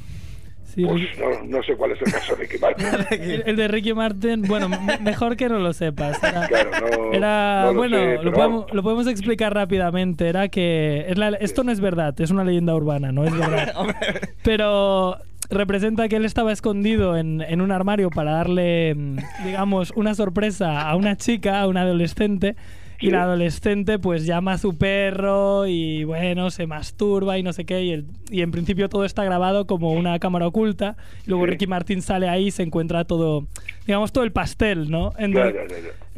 Sí, Pues Ricky- no, no sé cuál es el caso de Ricky Martin. el, el de Ricky Martin, bueno, me- mejor que no lo sepas. Era, Claro, no- era- no lo bueno, sé, lo, pero podemos, lo podemos explicar rápidamente. Era que es la- esto no es verdad, es una leyenda urbana, no es verdad. Pero representa que él estaba escondido en, en un armario para darle, mm, digamos, una sorpresa a una chica, a una adolescente. Y la adolescente pues llama a su perro y bueno, se masturba y no sé qué. Y, el- y en principio todo está grabado como una cámara oculta. Y luego Sí. Ricky Martin sale ahí y se encuentra todo, digamos, todo el pastel, ¿no? Entonces-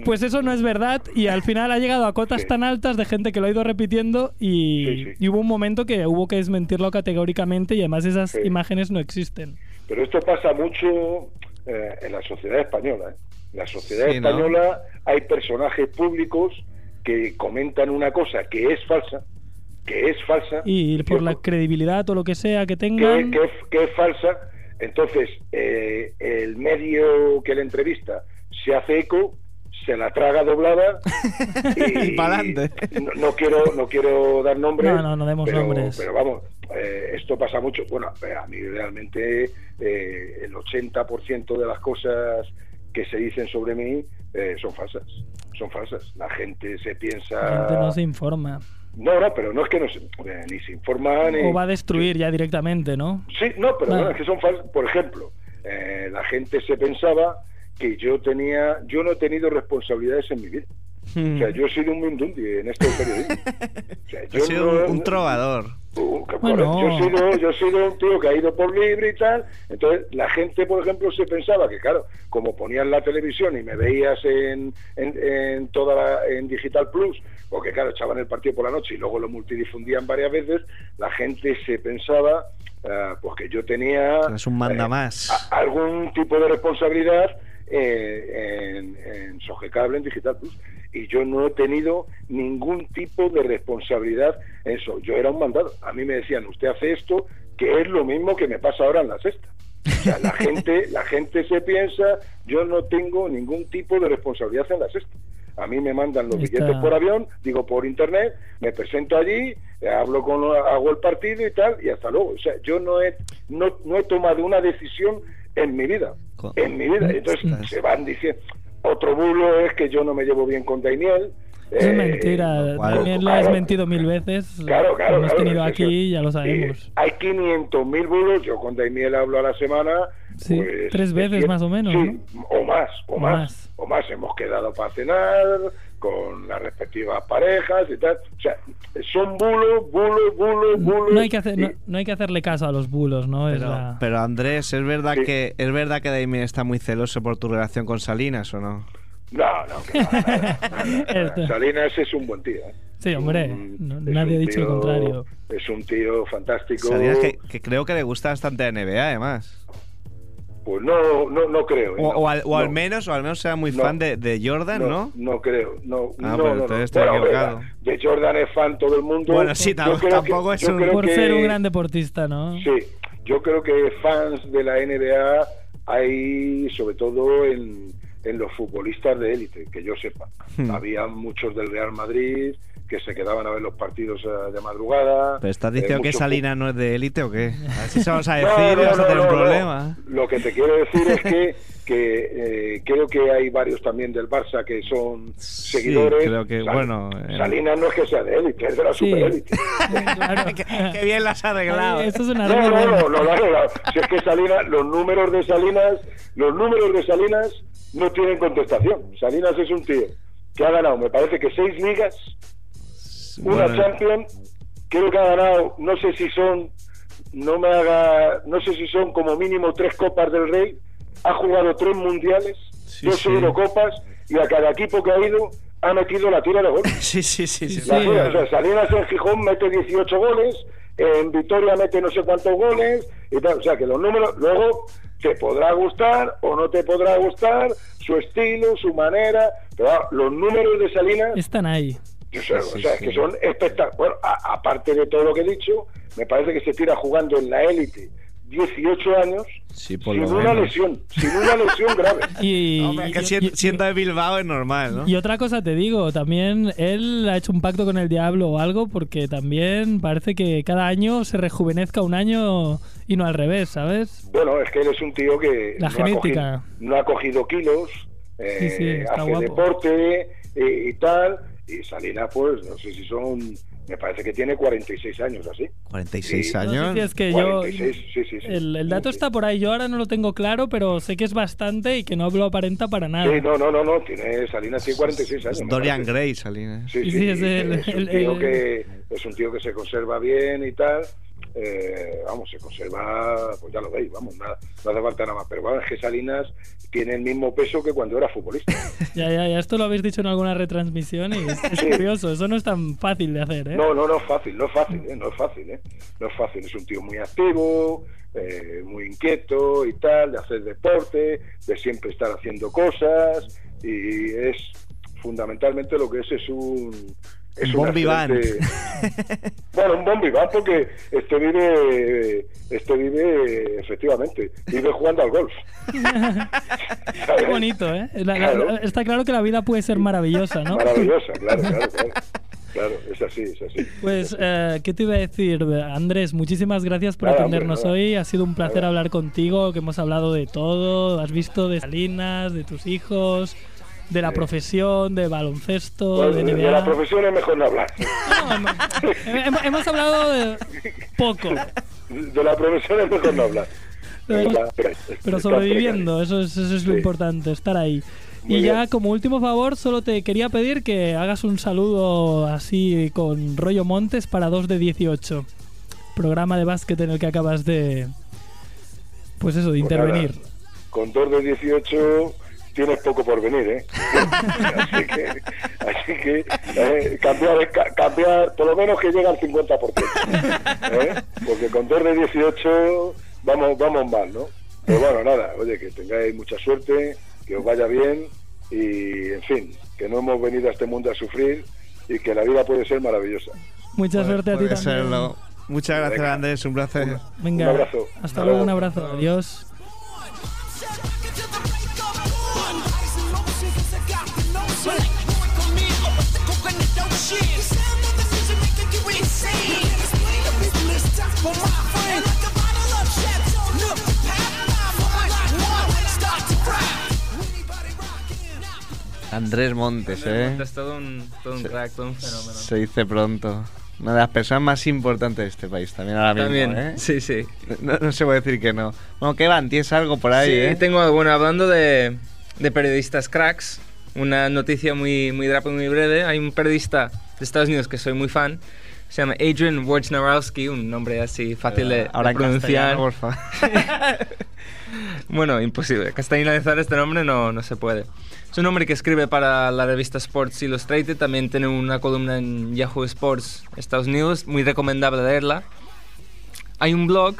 pues eso no es verdad y al final ha llegado a cotas Sí. tan altas de gente que lo ha ido repitiendo y, Sí, sí. y hubo un momento que hubo que desmentirlo categóricamente y además esas imágenes no existen. Pero esto pasa mucho eh, en la sociedad española. ¿eh? La sociedad Sí, ¿no? española hay personajes públicos que comentan una cosa que es falsa, que es falsa. Y por que- la credibilidad o lo que sea que tengan... que es, que es falsa. Entonces, eh, el medio que le entrevista se hace eco, se la traga doblada y, Y pa'lante. No, no quiero, no quiero dar nombres. No, no, no demos pero, nombres. Pero vamos, eh, esto pasa mucho. Bueno, a mí realmente eh, el 80% de las cosas que se dicen sobre mí eh, son falsas. Son falsas. La gente se piensa. La gente no se informa. No, no, pero no es que no se, eh, ni se informan. ni- O va a destruir ya directamente, ¿no? Sí, no, pero es que son falsas. Por ejemplo, eh, la gente se pensaba que yo tenía, yo no he tenido responsabilidades en mi vida. O sea, yo he sido un mindundi en esto del periodismo. O sea, Ha yo sido no- un, un trovador. Uh, Bueno. Yo, he sido, yo he sido un tío que ha ido por libre y tal. Entonces, la gente, por ejemplo, se pensaba que, claro, como ponían la televisión y me veías en, en, en toda la- en Digital Plus, porque, claro, echaban el partido por la noche y luego lo multidifundían varias veces, la gente se pensaba ah, pues que yo tenía Es un manda eh, más. a- algún tipo de responsabilidad eh, en, en Sogecable, en Digital Plus. Y yo no he tenido ningún tipo de responsabilidad en eso. Yo era un mandado. A mí me decían, usted hace esto, que es lo mismo que me pasa ahora en la sexta. O sea, la gente, la gente se piensa, yo no tengo ningún tipo de responsabilidad en la sexta. A mí me mandan los Está- billetes por avión, digo por internet, me presento allí, eh, hablo con, hago el partido y tal, y hasta luego. O sea, yo no he, no, no he tomado una decisión en mi vida, en mi vida. Entonces Ostras. se van diciendo. Otro bulo es que yo no me llevo bien con Daimiel. Eso es eh, mentira. ¿cuál? También has Claro. mentido mil veces. Claro, claro. Lo hemos tenido aquí ya lo sabemos. hay 500.000 bulos. Yo con Daimiel hablo a la semana. Sí, pues, tres veces es- más o menos, Sí, o más, o, O más, más. O más. Hemos quedado para cenar con las respectivas parejas y tal. O sea, son bulos, bulos, bulos, bulos. No hay, que hacer, y- no, no hay que hacerle caso a los bulos, ¿no? es Pero, la- pero, Andrés, ¿es verdad Sí. que es verdad que Damien está muy celoso por tu relación con Salinas o no? No, no, que va, nada, nada, nada. Esto. Salinas es un buen tío. ¿eh? Sí, hombre, Un- no- es nadie ha dicho lo contrario. Es un tío fantástico. Salinas que, que creo que le gusta bastante la NBA, además. Pues no, no, no creo. ¿eh? O, No, o al, o al no. menos, o al menos sea muy No. fan de, de Jordan, ¿no? No creo, no. Ah, no, pues Bueno, equivocado. de Jordan es fan todo el mundo. Bueno, sí, tampoco que- es un- Por que- ser un gran deportista, ¿no? Sí, yo creo que fans de la NBA hay sobre todo en, en los futbolistas de élite, que yo sepa. Hmm. Había muchos del Real Madrid que se quedaban a ver los partidos eh, de madrugada. ¿Pero estás Eh, diciendo que Salinas no es de élite o qué? A ver si se vamos a No, decir y no, vas a no, tener un no, no. problema. Lo que te quiero decir es que, que eh, creo que hay varios también del Barça que son Sí, seguidores. creo que, Sal- bueno, eh. Salinas no es que sea de élite, es de la Sí. superélite. Claro. qué, qué bien las has arreglado. Ay, Eso es una No, no, no, no, no, no. Si es que Salinas, los números de Salinas, los números de Salinas no tienen contestación. Salinas es un tío que ha ganado, me parece que seis ligas, una Bueno, Champions, creo que ha ganado, no sé si son, no me haga, no sé si son como mínimo tres Copas del Rey, ha jugado tres mundiales, Sí, dos sí. Eurocopas y a cada equipo que ha ido ha metido la tira de gol. Sí, sí, sí. sí, Sí, o sea, Salinas en Gijón mete 18 goles, en Vitoria mete no sé cuántos goles, y tal. o sea que los números, luego te podrá gustar o no te podrá gustar, su estilo, su manera, pero ah, los números de Salinas, Están ahí. o sea, Sí, o sea, sí. que son espectaculares. Bueno, aparte de todo lo que he dicho, me parece que se tira jugando en la élite 18 años Sí, por sin lo una menos. lesión, sin una lesión grave. Y, Hombre, es que y- si- y- siendo de Bilbao es normal, ¿no? y otra cosa te digo, también él ha hecho un pacto con el diablo o algo porque también parece que cada año se rejuvenezca un año y no al revés, ¿sabes? Bueno, es que él es un tío que La no, genética. Ha cogido, no ha cogido kilos, eh, Sí, sí, está hace guapo. deporte eh, y tal. Y Salinas, pues, no sé si son, me parece que tiene 46 años así. 46 Sí. No años. sé si es que yo... 46, sí, sí, sí. El, el dato Sí. está por ahí, yo ahora no lo tengo claro, pero sé que es bastante y que no lo aparenta para nada. Sí, no, no, no, no, tiene, Salinas tiene 46 años. Dorian. Gray, Salinas. Sí, Sí, sí, sí, es el- es, un el- tío el- que, es un tío que se conserva bien y tal. Eh, vamos, se conserva, pues ya lo veis, vamos, nada, no hace falta nada más. Pero vamos, es que Salinas tiene el mismo peso que cuando era futbolista. Ya, ya, ya, esto lo habéis dicho en alguna retransmisión y es, es Sí. curioso, eso no es tan fácil de hacer, ¿eh? No, no, no es fácil, no es fácil, ¿eh? no es fácil, ¿eh? no es fácil. Es un tío muy activo, eh, muy inquieto y tal, de hacer deporte, de siempre estar haciendo cosas y es fundamentalmente lo que es es un es Un una bon vivant. excelente- Bueno, un bon vivant porque este vive, este vive efectivamente, vive jugando al golf. Qué bonito, ¿eh? La- la- Claro. está claro que la vida puede ser maravillosa, ¿no? Maravillosa, claro, claro, claro. Claro, es así, es así. Pues, eh, ¿qué te iba a decir, Andrés? Muchísimas gracias por Nada, atendernos hombre, hoy. Ha sido un placer Nada. hablar contigo, que hemos hablado de todo. Has visto de Salinas, de tus hijos, de la profesión, de baloncesto, Bueno, de de, la profesión es mejor no hablar. No, hemos, hablado de poco, De la profesión es mejor no hablar. Pero- sobreviviendo, eso es, eso es lo Sí. importante, estar ahí. Muy y ya bien. como último favor, solo te quería pedir que hagas un saludo así con rollo Montes para 2 de 18. Programa de básquet en el que acabas de... Pues eso, de Pues intervenir. nada, con 2 de 18 tienes poco por venir, ¿eh? así que, así que eh, cambiar, ca- cambiar, por lo menos que llegue al 50%. ¿eh? Porque con 2 de 18 vamos, vamos mal, ¿no? Pero bueno, nada, oye, que tengáis mucha suerte, que os vaya bien y, en fin, que no hemos venido a este mundo a sufrir y que la vida puede ser maravillosa. Mucha suerte a ti Puede también. serlo. Muchas gracias, Venga. Andrés. Un placer. Venga, Un abrazo. hasta Hasta luego, un abrazo. Adiós. Andrés Montes, ¿eh? Todo un, todo un crack, todo un fenómeno. Se dice pronto. Una de las personas más importantes de este país también ahora mismo, También, ¿eh? sí, sí. No, no se puede decir que no. Bueno, ¿qué van? ¿Tienes algo por ahí, sí, eh? tengo, bueno, hablando de, de periodistas cracks, una noticia muy, muy rápida, muy breve. Hay un periodista de Estados Unidos que soy muy fan, se llama Adrian Wojnarowski, un nombre así fácil de, de Ahora en pronunciar. porfa. Bueno, imposible. Castellanizar este nombre no, no se puede. Es un hombre que escribe para la revista Sports Illustrated. También tiene una columna en Yahoo Sports Estados Unidos. Muy recomendable leerla. Hay un blog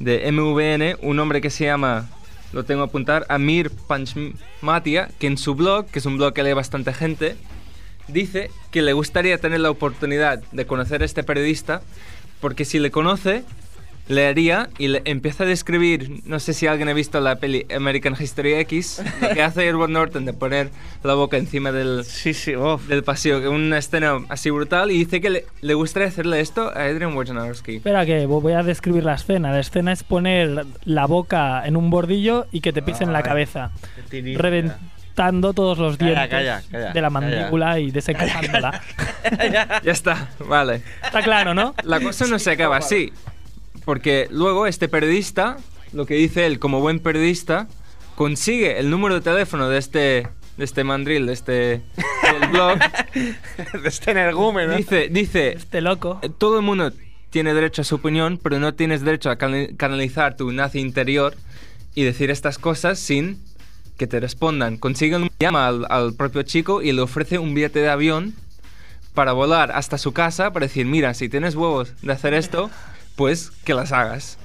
de MVN, un hombre que se llama, lo tengo a apuntar, Amir Panchmatia, que en su blog, que es un blog que lee bastante gente, dice que le gustaría tener la oportunidad de conocer a este periodista, porque si le conoce, leería y le empieza a describir, no sé si alguien ha visto la peli American History X, lo que hace Edward Norton de poner la boca encima del, Sí, sí, del pasillo, que una escena así brutal, y dice que le, le gustaría hacerle esto a Adrian Wojnarowski. Espera que vo- voy a describir la escena. La escena es poner la boca en un bordillo y que te pisen la cabeza, reventando todos los Calla, dientes calla, calla, de la calla. mandíbula y desencajándola. Ya está, vale. Está claro, ¿no? La cosa no se acaba así, porque luego este periodista, lo que dice él como buen periodista, consigue el número de teléfono de este, de este mandril, de este del blog, de este energúmeno. dice, dice, Este loco. Eh, todo el mundo tiene derecho a su opinión, pero no tienes derecho a cana- canalizar tu nazi interior y decir estas cosas sin que te respondan. Consigue un llama al, al propio chico y le ofrece un billete de avión para volar hasta su casa para decir, mira, si tienes huevos de hacer esto, pues que las hagas.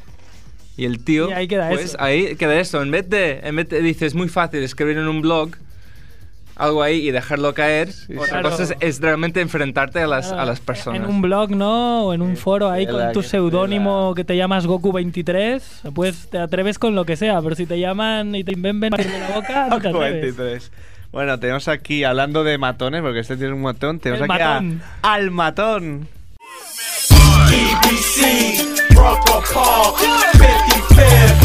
Y el tío, Y ahí queda pues eso. ahí queda eso. En vez de, en vez de, dices, es muy fácil escribir en un blog algo ahí y dejarlo caer. Otra Claro. cosa es, es realmente enfrentarte a las, a Ah, las personas. En un blog, ¿no? O en un foro ahí con tu seudónimo que te llamas Goku23, pues te atreves con lo que sea, pero si te llaman y te inventan en la boca, no te atreves. 23. Bueno, tenemos aquí, hablando de matones, porque este tiene un matón, tenemos El aquí a- matón. al matón. BBC, Bronco Park, 55th.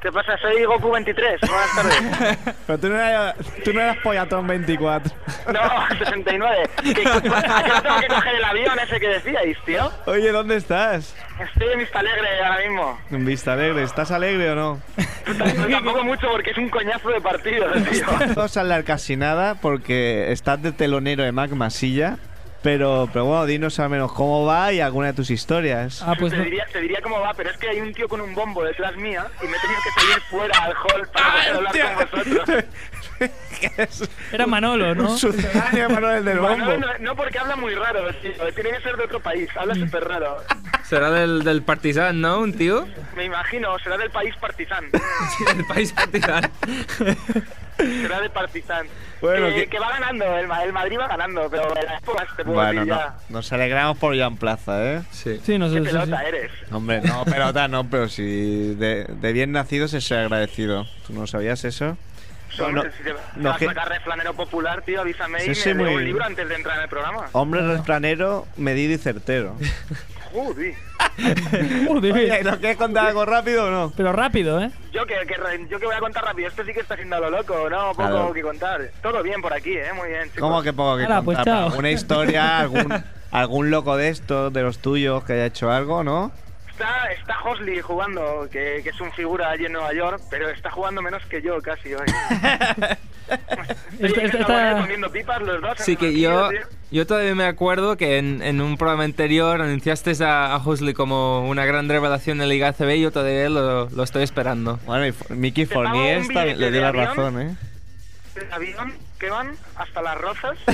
¿Qué pasa? Soy Goku23. Buenas tardes. Pero tú no eras, tú no eras Pollatón 24. No, 69. ¿Qué, qué, ¿A qué hora tengo que coger el avión ese que decíais, tío? Oye, ¿dónde estás? Estoy en Vista Alegre ahora mismo. En Vista Alegre, ¿estás alegre o no? No, tampoco mucho porque es un coñazo de partido, tío. No vas a hablar casi nada porque estás de telonero de Mac Masilla. Pero, pero bueno, dinos al menos cómo va y alguna de tus historias. Ah, pues te, no. diría, te diría cómo va, pero es que hay un tío con un bombo detrás mía y me he tenido que salir fuera al hall para poder hablar con vosotros. Era Manolo, ¿no? Sucedáneo, Manuel del Bueno, Bombo. no, no porque habla muy raro, tío. Tiene que ser de otro país. Habla súper raro. Será del, del Partizan, ¿no? Un tío. Me imagino, será del país partizan. del país Partizan. Será de partizan. Bueno, Eh, que- que... va ganando, el, Ma- el Madrid va ganando, pero las te puedo Bueno, decir no, ya. nos alegramos por Jan Plaza, ¿eh? Sí. Sí, no sé. ¿Qué sí, sí. pelota eres? Hombre, no, pelota no, pero si de, de bien nacido se sea agradecido. ¿Tú no sabías eso? No, si te, no, vas a sacar reflanero popular, tío, avísame Sí, y sí, me muy- un libro antes de entrar en el programa. Hombre refranero, medido y certero. Joder. Joder. Oye, ¿no quieres contar algo rápido o no? Pero rápido, ¿eh? Yo que, que, yo que voy a contar rápido, esto sí que está siendo lo loco, ¿no? Poco Claro. que contar. Todo bien por aquí, ¿eh? Muy bien, chicos. ¿Cómo que poco que Hala, pues contar? chao. ¿Alguna historia, algún, algún loco de estos, de los tuyos, que haya hecho algo, no? Está, está Hosley jugando, que, que es un figura allí en Nueva York, pero está jugando menos que yo casi hoy. Estoy Esta- esta- comiendo pipas los dos. Sí, que yo, tío. yo todavía me acuerdo que en, en un programa anterior anunciaste a, a Huxley como una gran revelación en Liga ACB y yo todavía lo, lo estoy esperando. Bueno, y Mickey Fournier le dio la avión. razón, ¿eh? El avión que van hasta las rozas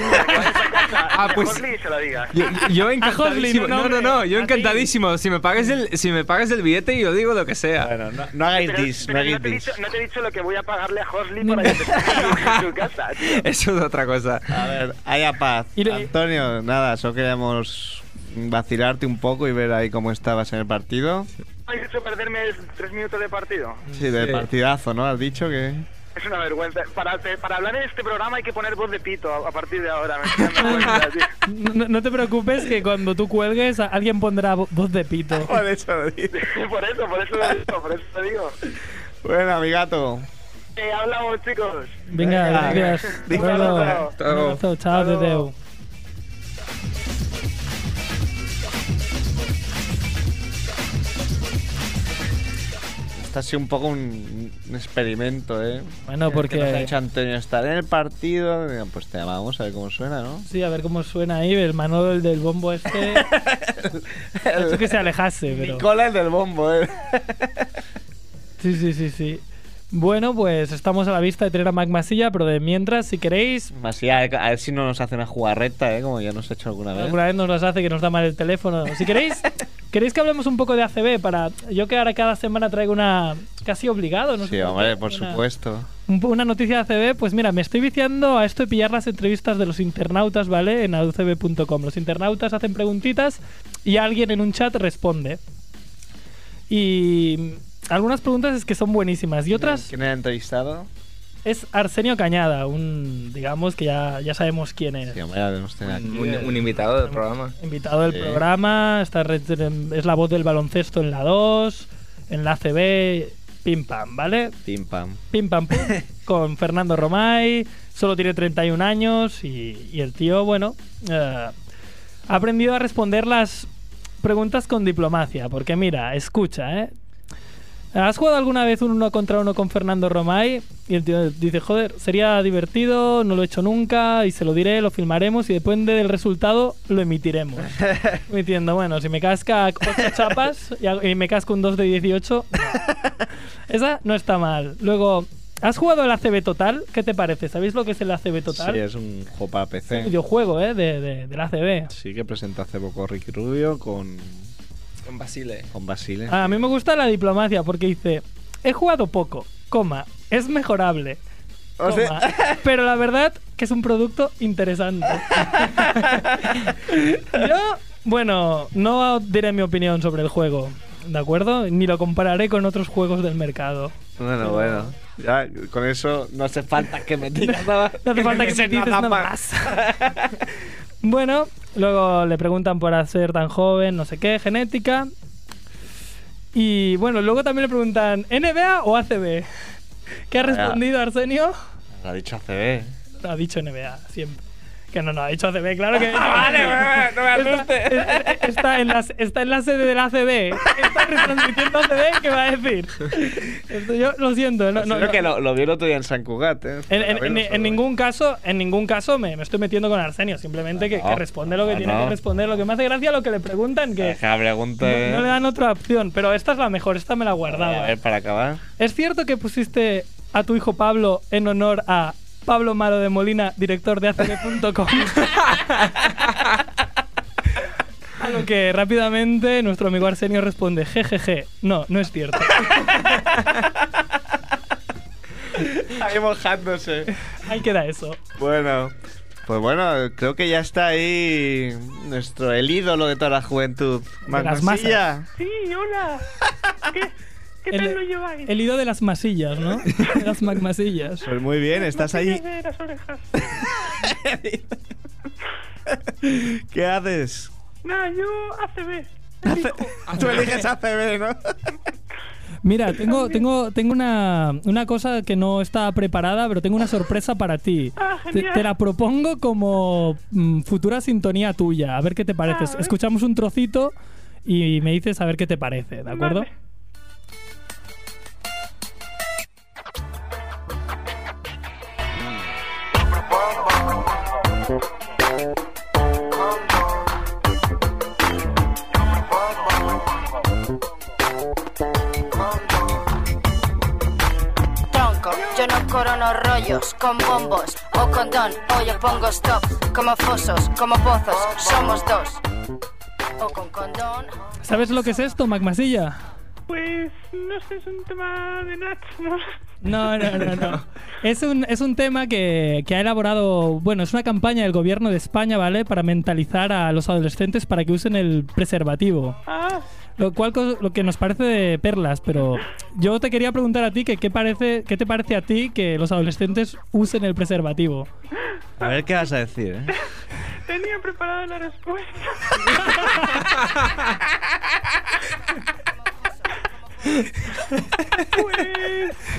Ah, pues- y se lo digas. Yo, yo encantadísimo. no, No, no, yo encantadísimo. Si me pagas el, si me pagas el billete, yo digo lo que sea. Bueno, no, no hagáis Pero, dis, no hagáis no, te he dis. dicho, no te he dicho lo que voy a pagarle a Hosley para que te en su casa, tío. Eso es otra cosa. A ver, haya paz. Antonio, nada, solo queríamos vacilarte un poco y ver ahí cómo estabas en el partido. ¿Has hecho perderme tres minutos de partido? Sí, de Sí. partidazo, ¿no? Has dicho que... Es una vergüenza. Para, para hablar en este programa hay que poner voz de pito a, a partir de ahora. Me cuenta, tío. No, no te preocupes que cuando tú cuelgues alguien pondrá vo- voz de pito. Por eso lo digo. por eso, por eso lo digo, por eso lo digo. Bueno, amigato. Eh, hablamos, chicos. Venga, Venga, gracias. Hasta luego. Chao, Hasta Esto ha sido un poco un, un experimento, ¿eh? Bueno, Que porque- nos ha dicho Antonio estar en el partido. Pues te llamamos a ver cómo suena, ¿no? Sí, a ver cómo suena ahí, el Manolo el del bombo este. ha hecho que se alejase, pero. Nicola el del bombo, ¿eh? Sí, sí, sí, sí. Bueno, pues estamos a la vista de tener a Mac Masilla, pero de mientras, si queréis, ya, a ver si no nos hace una jugarreta, ¿eh? Como ya nos ha hecho alguna vez. alguna vez nos las hace que nos da mal el teléfono. Si queréis, queréis que hablemos un poco de ACB para. Yo que ahora cada semana traigo una. casi obligado, ¿no? Sí, sé hombre, qué, por una- supuesto. una noticia de ACB, pues mira, me estoy viciando a esto de pillar las entrevistas de los internautas, ¿vale? En aucb.com. Los internautas hacen preguntitas y alguien en un chat responde. Y algunas preguntas es que son buenísimas y otras ¿Quién era entrevistado? Es Arsenio Cañada, un digamos que ya, ya sabemos quién es. Sí, hombre, ya aquí. Un, un invitado del programa. Invitado del Sí. programa, está es la voz del baloncesto en la 2, en la ACB, pim pam, ¿vale? Pim pam. pim pam pum, con Fernando Romay, solo tiene 31 años y, y el tío, bueno, eh, ha aprendido a responder las preguntas con diplomacia, porque mira, escucha, ¿eh? ¿Has jugado alguna vez un uno contra uno con Fernando Romay? Y el tío dice, joder, sería divertido, no lo he hecho nunca, y se lo diré, lo filmaremos, y depende del resultado, lo emitiremos. Diciendo, bueno, si me casca 8 chapas y, me casco un 2 de 18, no. esa no está mal. Luego, ¿has jugado el ACB Total? ¿Qué te parece? ¿Sabéis lo que es el ACB Total? Sí, es un juego para un PC. videojuego, ¿eh? De, de- del ACB. Sí, que presentó hace poco Ricky Rubio con, Con Basile. con Basile. A mí me gusta la diplomacia porque dice, he jugado poco, coma, es mejorable. O sea- coma, pero la verdad que es un producto interesante. Yo, bueno, no diré mi opinión sobre el juego, ¿de acuerdo? Ni lo compararé con otros juegos del mercado. Bueno, bueno. Ya, con eso no hace falta que me digas nada. No hace falta que se dices nada más. bueno, luego le preguntan por ser tan joven, no sé qué, genética. Y bueno, luego también le preguntan, ¿NBA o ACB? ¿Qué ha respondido Arsenio? Lo ha dicho ACB. Ha dicho NBA, siempre. Que no, no, ha dicho ACB, claro que. vale, no me Está, está- está en la, está en la sede del ACB. Está retransmitiendo ACB, ¿qué va a decir? Esto yo lo siento. No, no, Creo no. que lo, lo vi el otro día en San Cugat, ¿eh? En, A ningún caso, en ningún caso me, me estoy metiendo con Arsenio. Simplemente que, No, que responde lo que no, tiene no. que responder. Lo que me hace gracia lo que le preguntan, que pregunte. no, no le dan otra opción. Pero esta es la mejor, esta me la A guardaba. ver, para acabar. ¿Es cierto que pusiste a tu hijo Pablo en honor a Pablo Malo de Molina, director de ACB.com? A lo que rápidamente nuestro amigo Arsenio responde, jejeje, no, no es cierto. Ahí mojándose. Ahí queda eso. Bueno, pues bueno, creo que ya está ahí nuestro el ídolo de toda la juventud. las Magnosilla. Sí, hola. ¿Qué, qué tal lo lleváis? el ido de las masillas, ¿no? De las magmasillas. Pues muy bien, estás ahí. De las orejas. ¿Qué haces? Nada, yo ACB. Tú eliges ACB, ¿no? Mira, tengo, tengo, tengo una, una cosa que no está preparada, pero tengo una sorpresa para ti. Ah, Te, la propongo como mm, futura sintonía tuya. A ver qué te parece. Ah. Escuchamos un trocito y me dices a ver qué te parece, ¿de acuerdo? Vale. Yo no corono rollos con bombos o con don, o yo pongo stop, como fosos, como pozos, somos dos. O con condón. ¿Sabes lo que es esto, Magmasilla? Pues no sé, es un tema de ¿no? No, no, no, no. Es un, es un tema que, que ha elaborado, bueno, es una campaña del gobierno de España, ¿vale? Para mentalizar a los adolescentes para que usen el preservativo. Ah, Lo cual lo que nos parece de perlas, pero yo te quería preguntar a ti que qué parece, qué te parece a ti que los adolescentes usen el preservativo. A ver qué vas a decir, ¿eh? tenía preparada la respuesta. Pues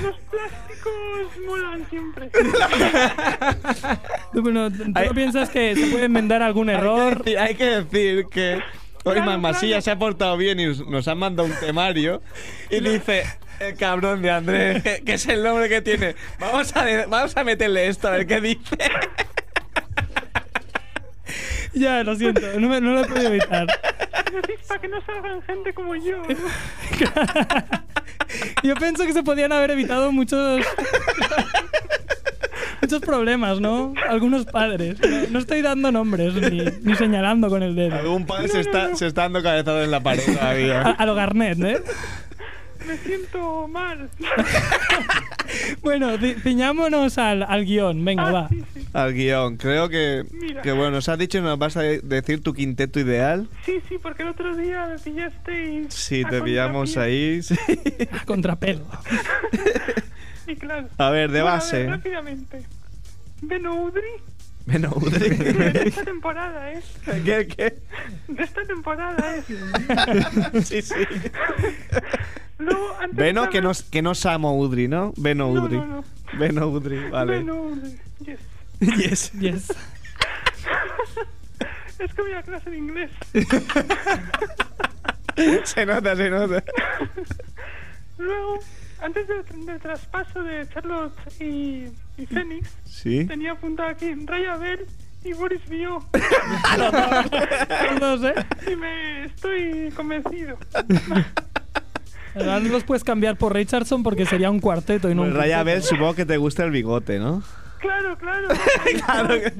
los plásticos molan siempre. Tú, bueno, ¿tú no piensas que se puede enmendar algún error? Hay que decir que Hoy Masilla se ha portado bien y nos- nos ha mandado un temario y dice, el cabrón de Andrés, que, que es el nombre que tiene. Vamos a, vamos a meterle esto a ver qué dice. Ya, lo siento, no, me- no lo he podido evitar. Decís para que no salgan gente como yo. Yo pienso que se podían haber evitado muchos. muchos problemas, ¿no? Algunos padres. No, no estoy dando nombres ni, ni señalando con el dedo. Algún padre se está, se está dando cabezado en la pared A, todavía. a lo Garnet, ¿eh? Me siento mal. Bueno, ci- ciñámonos al, al guion. Venga, va. Al guion. Creo que, Mira. que bueno, nos has dicho y nos vas a de- decir tu quinteto ideal. Sí, sí, porque el otro día me pillasteis. Si a te pillamos ahí. sí. A contrapelo. Y claro. A ver, de Bueno, a base. ver, rápidamente. Beno Udri. Beno De esta temporada, ¿eh? ¿Qué, qué? De esta temporada, ¿eh? Sí, sí. Luego, antes Beno estaba- que no, que no Samo Udri, ¿no? Beno No, Udri. no, no. Beno Udri, vale. Beno Udri. Yes. Yes. Yes. Es que voy a clase de inglés. se nota, se nota. Luego, antes del, del traspaso de Charlotte y, y Phoenix, Sí. tenía apuntado aquí Raya Bell y Boris Viau. Los dos, ¿eh? y me estoy convencido. No los puedes cambiar por Richardson porque sería un cuarteto y no un Pues Raya Bell, supongo que te gusta el bigote, ¿no? Claro, claro. Claro que-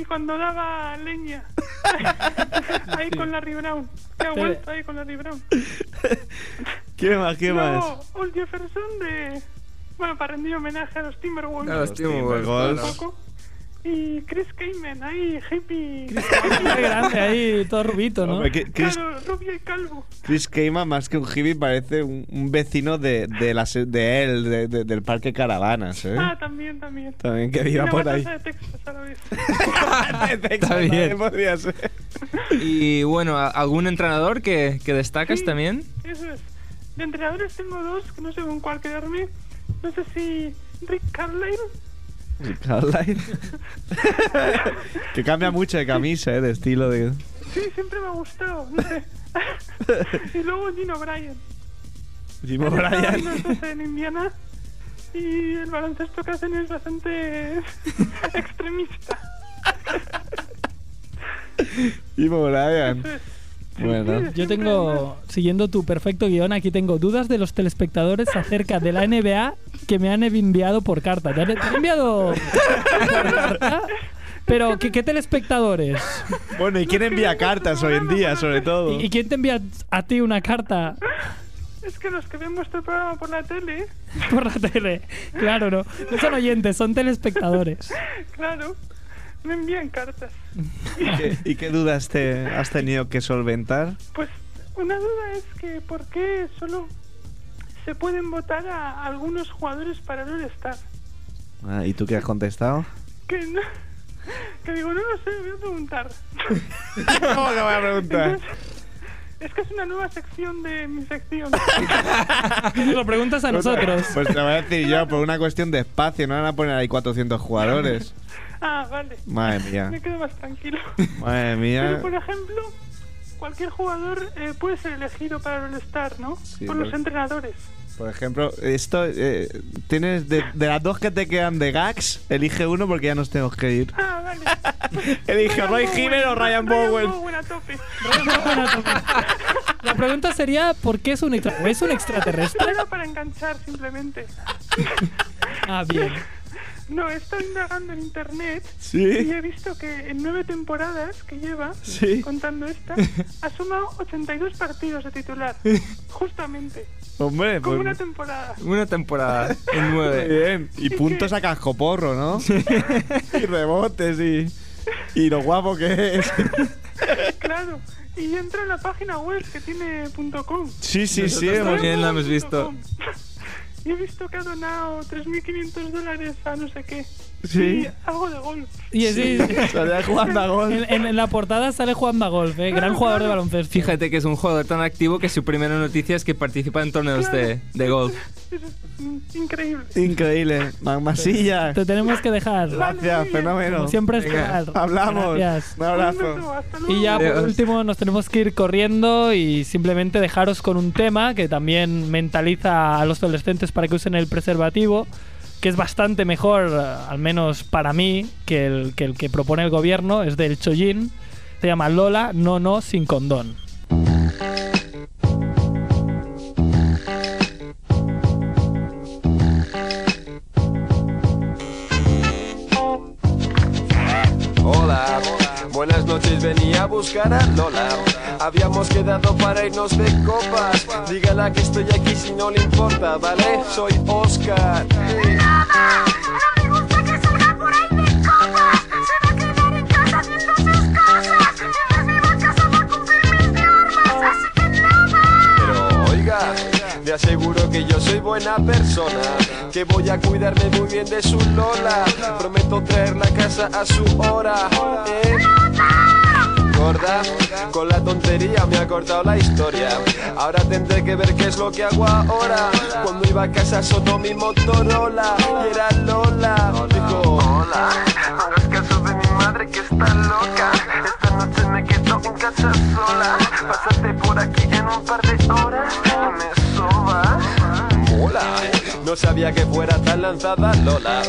Y cuando daba leña. ahí con Larry Brown. Que ha Te- vuelto ahí con Larry Brown. ¿Qué más, qué más? Old Jefferson de... Bueno, para rendir homenaje a los Timberwolves. A los Timberwolves, Timberwolves. Un poco. Y Chris Kamen, ahí, hippie. Qué grande ahí, todo rubito, ¿no? Hombre, que- Chris, Claro, rubio y calvo. Chris Kaman, más que un hippie, parece un, un vecino de, de, la se- de él, de- de- del parque Caravanas, ¿eh? Ah, también, también. También que Y viva una por ahí. matanza de Texas a la vez. Está bien. Podría ser. Y bueno, ¿a- ¿algún entrenador que, que destacas Sí. también? Eso es. De entrenadores tengo dos, que no sé con cuál quedarme. No sé si Rick Carlisle. Carlisle. que cambia mucho de camisa, ¿eh? De estilo de... Sí, siempre me ha gustado, no sé. y luego Gino Bryan. Los dos en Indiana. Y el baloncesto que hacen es bastante extremista. Jim O'Brien. Eso es. Bueno. Yo tengo, siguiendo tu perfecto guion, aquí tengo dudas de los telespectadores acerca de la NBA que me han enviado por carta. ¿Te han, te han enviado por carta? Pero, ¿qué, qué telespectadores? Bueno, ¿y quién envía cartas hoy en día, sobre todo? ¿Y, y quién te envía a ti una carta Es que los que ven vuestro programa por la tele, por la tele? Claro, no. No son oyentes, son telespectadores. claro, me envían cartas. ¿Y qué, y qué dudas te has tenido que solventar? Pues una duda es que ¿por qué solo se pueden votar a algunos jugadores para el All-Star? Ah, ¿Y tú qué has contestado? Que no, que digo, no lo sé, voy a preguntar. ¿Cómo que voy a preguntar? Entonces, es que es una nueva sección de mi sección. Nos lo preguntas a nosotros. Pues te voy a decir yo, por una cuestión de espacio, no van a poner ahí 400 jugadores. Ah, vale. Madre mía. Me quedo más tranquilo. Madre Pero mía. por ejemplo, cualquier jugador eh, puede ser elegido para el All-Star, ¿no? Sí, por los pero- entrenadores. Por ejemplo, esto eh, tienes de, de las dos que te quedan de gags, elige uno porque ya nos tenemos que ir. Ah, vale. Elige Ryan Roy Bowen, Hibbert o Ryan Bowen. Bowen a tope. La pregunta sería, ¿por qué es un, extra- ¿es un extraterrestre? Era para enganchar simplemente. Ah, bien. No, he estado indagando en internet Sí. y he visto que en nueve temporadas que lleva, Sí. contando esta, ha sumado 82 partidos de titular. Justamente. Hombre, Como pues una temporada. Una temporada en nueve. bien. Y puntos a cascoporro, ¿no? y rebotes y, y lo guapo que es. Claro. Y entra en la página web que tiene .com. Sí, sí, sí. Hemos- también lo hemos visto. He visto que ha donado 3.500 dólares a no sé qué. Sí. algo de golf. Y sí, Salía jugando a golf. En, en- en la portada sale jugando a golf, ¿eh? gran jugador de baloncesto. Fíjate que es un jugador tan activo que su primera noticia es que participa en torneos de, de golf. Increíble. Increíble. Magmasilla. Te tenemos que dejar. Gracias, fenómeno. Como siempre Venga, esperar. Hablamos. Gracias. Un abrazo. Y ya por Adiós. último nos tenemos que ir corriendo y simplemente dejaros con un tema que también mentaliza a los adolescentes para que usen el preservativo, que es bastante mejor, eh, al menos para mí, que el que, el que propone el gobierno, es del Chojin. Se llama Lola, no, no, sin condón. Buscar a Lola. Habíamos quedado para irnos de copas. Dígala que estoy aquí si no le importa, ¿vale? Soy Oscar. Hey. Pero oiga, le aseguro que yo soy buena persona, que voy a cuidarme muy bien de su Lola. Prometo traerla a casa a su hora. ¿eh? Con la tontería me ha cortado la historia. Ahora tendré que ver qué es lo que hago ahora. Cuando iba a casa sonó mi Motorola y era Lola. Dijo, hola, no hagas caso de mi madre que está loca. Esta noche me quedo en casa sola. Pásate por aquí en un par de horas no sabía que fuera tan lanzada Lola.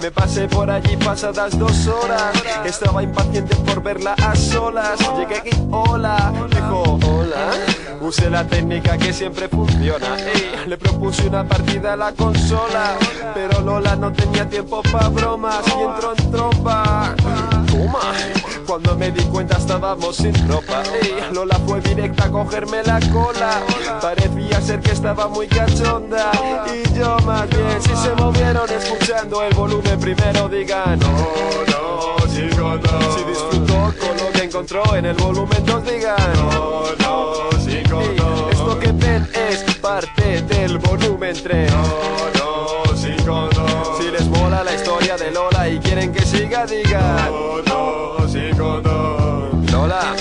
Me pasé por allí pasadas dos horas. Estaba impaciente por verla a solas. Llegué aquí, hola, dijo, hola. Usé la técnica que siempre funciona. Le propuse una partida a la consola. Pero Lola no tenía tiempo para bromas y entró en trompa. Toma. Cuando me di cuenta estábamos sin ropa. Lola fue directa a cogerme la cola. Parecía ser que estaba muy cachonda. Y yo más bien, si se movieron escuchando el volumen primero, digan no, no, chico, no. Si disfrutó con lo que encontró en el volumen, dos digan no, no, chico, no. Esto que ven es parte del volumen 3. No, no, chico, no. Si les mola la historia de Lola y quieren que siga, digan no, no, chico, no. Lola,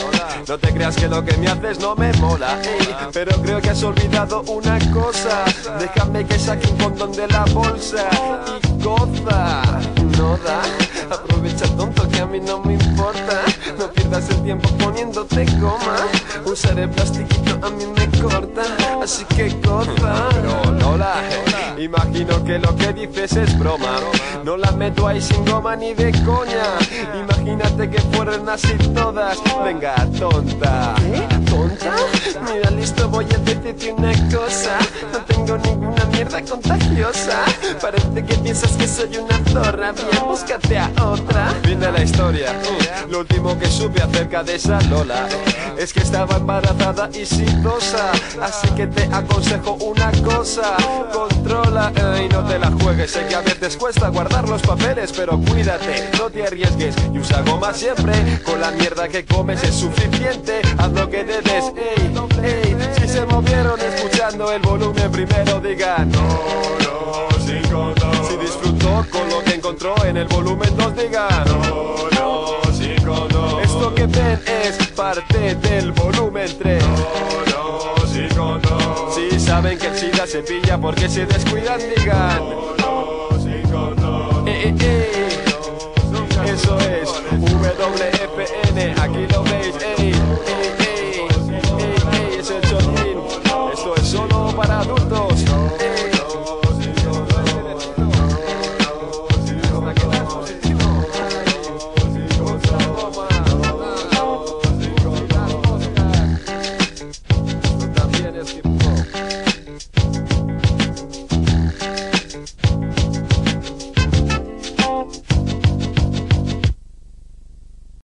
no te creas que lo que me haces no me mola, ey, pero creo que has olvidado una cosa. Déjame que saque un condón de la bolsa y goza. No da, aprovecha tonto que a mí no me importa. No tiempo poniéndote goma. Usar el plastiquito a mí me corta, así que goza. Pero Lola, imagino que lo que dices es broma. No la meto ahí sin goma ni de coña. Imagínate que fueran así todas. Venga, tonta. ¿Tonta? Mira, listo, voy a decirte una cosa. No tengo ninguna mierda contagiosa. Parece que piensas que soy una zorra. Bien, búscate a otra. Fin de la historia. Lo último que supe de esa Lola es que estaba embarazada y sidosa. Así que te aconsejo una cosa: controla y no te la juegues. Sé que a veces cuesta guardar los papeles, pero cuídate, no te arriesgues y usa goma siempre. Con la mierda que comes es suficiente. Haz lo que debes, ey, ey. Si se movieron escuchando el volumen, primero digan no, no, sin condón. Si disfrutó con lo que encontró en el volumen, dos digan no, sin que ven es parte del volumen 3. No, no, sin condón. Si saben que el SIDA se pilla porque se descuidan, digan no, sin condón. Eh, eh, eh. Eso es WFN, aquí lo veis,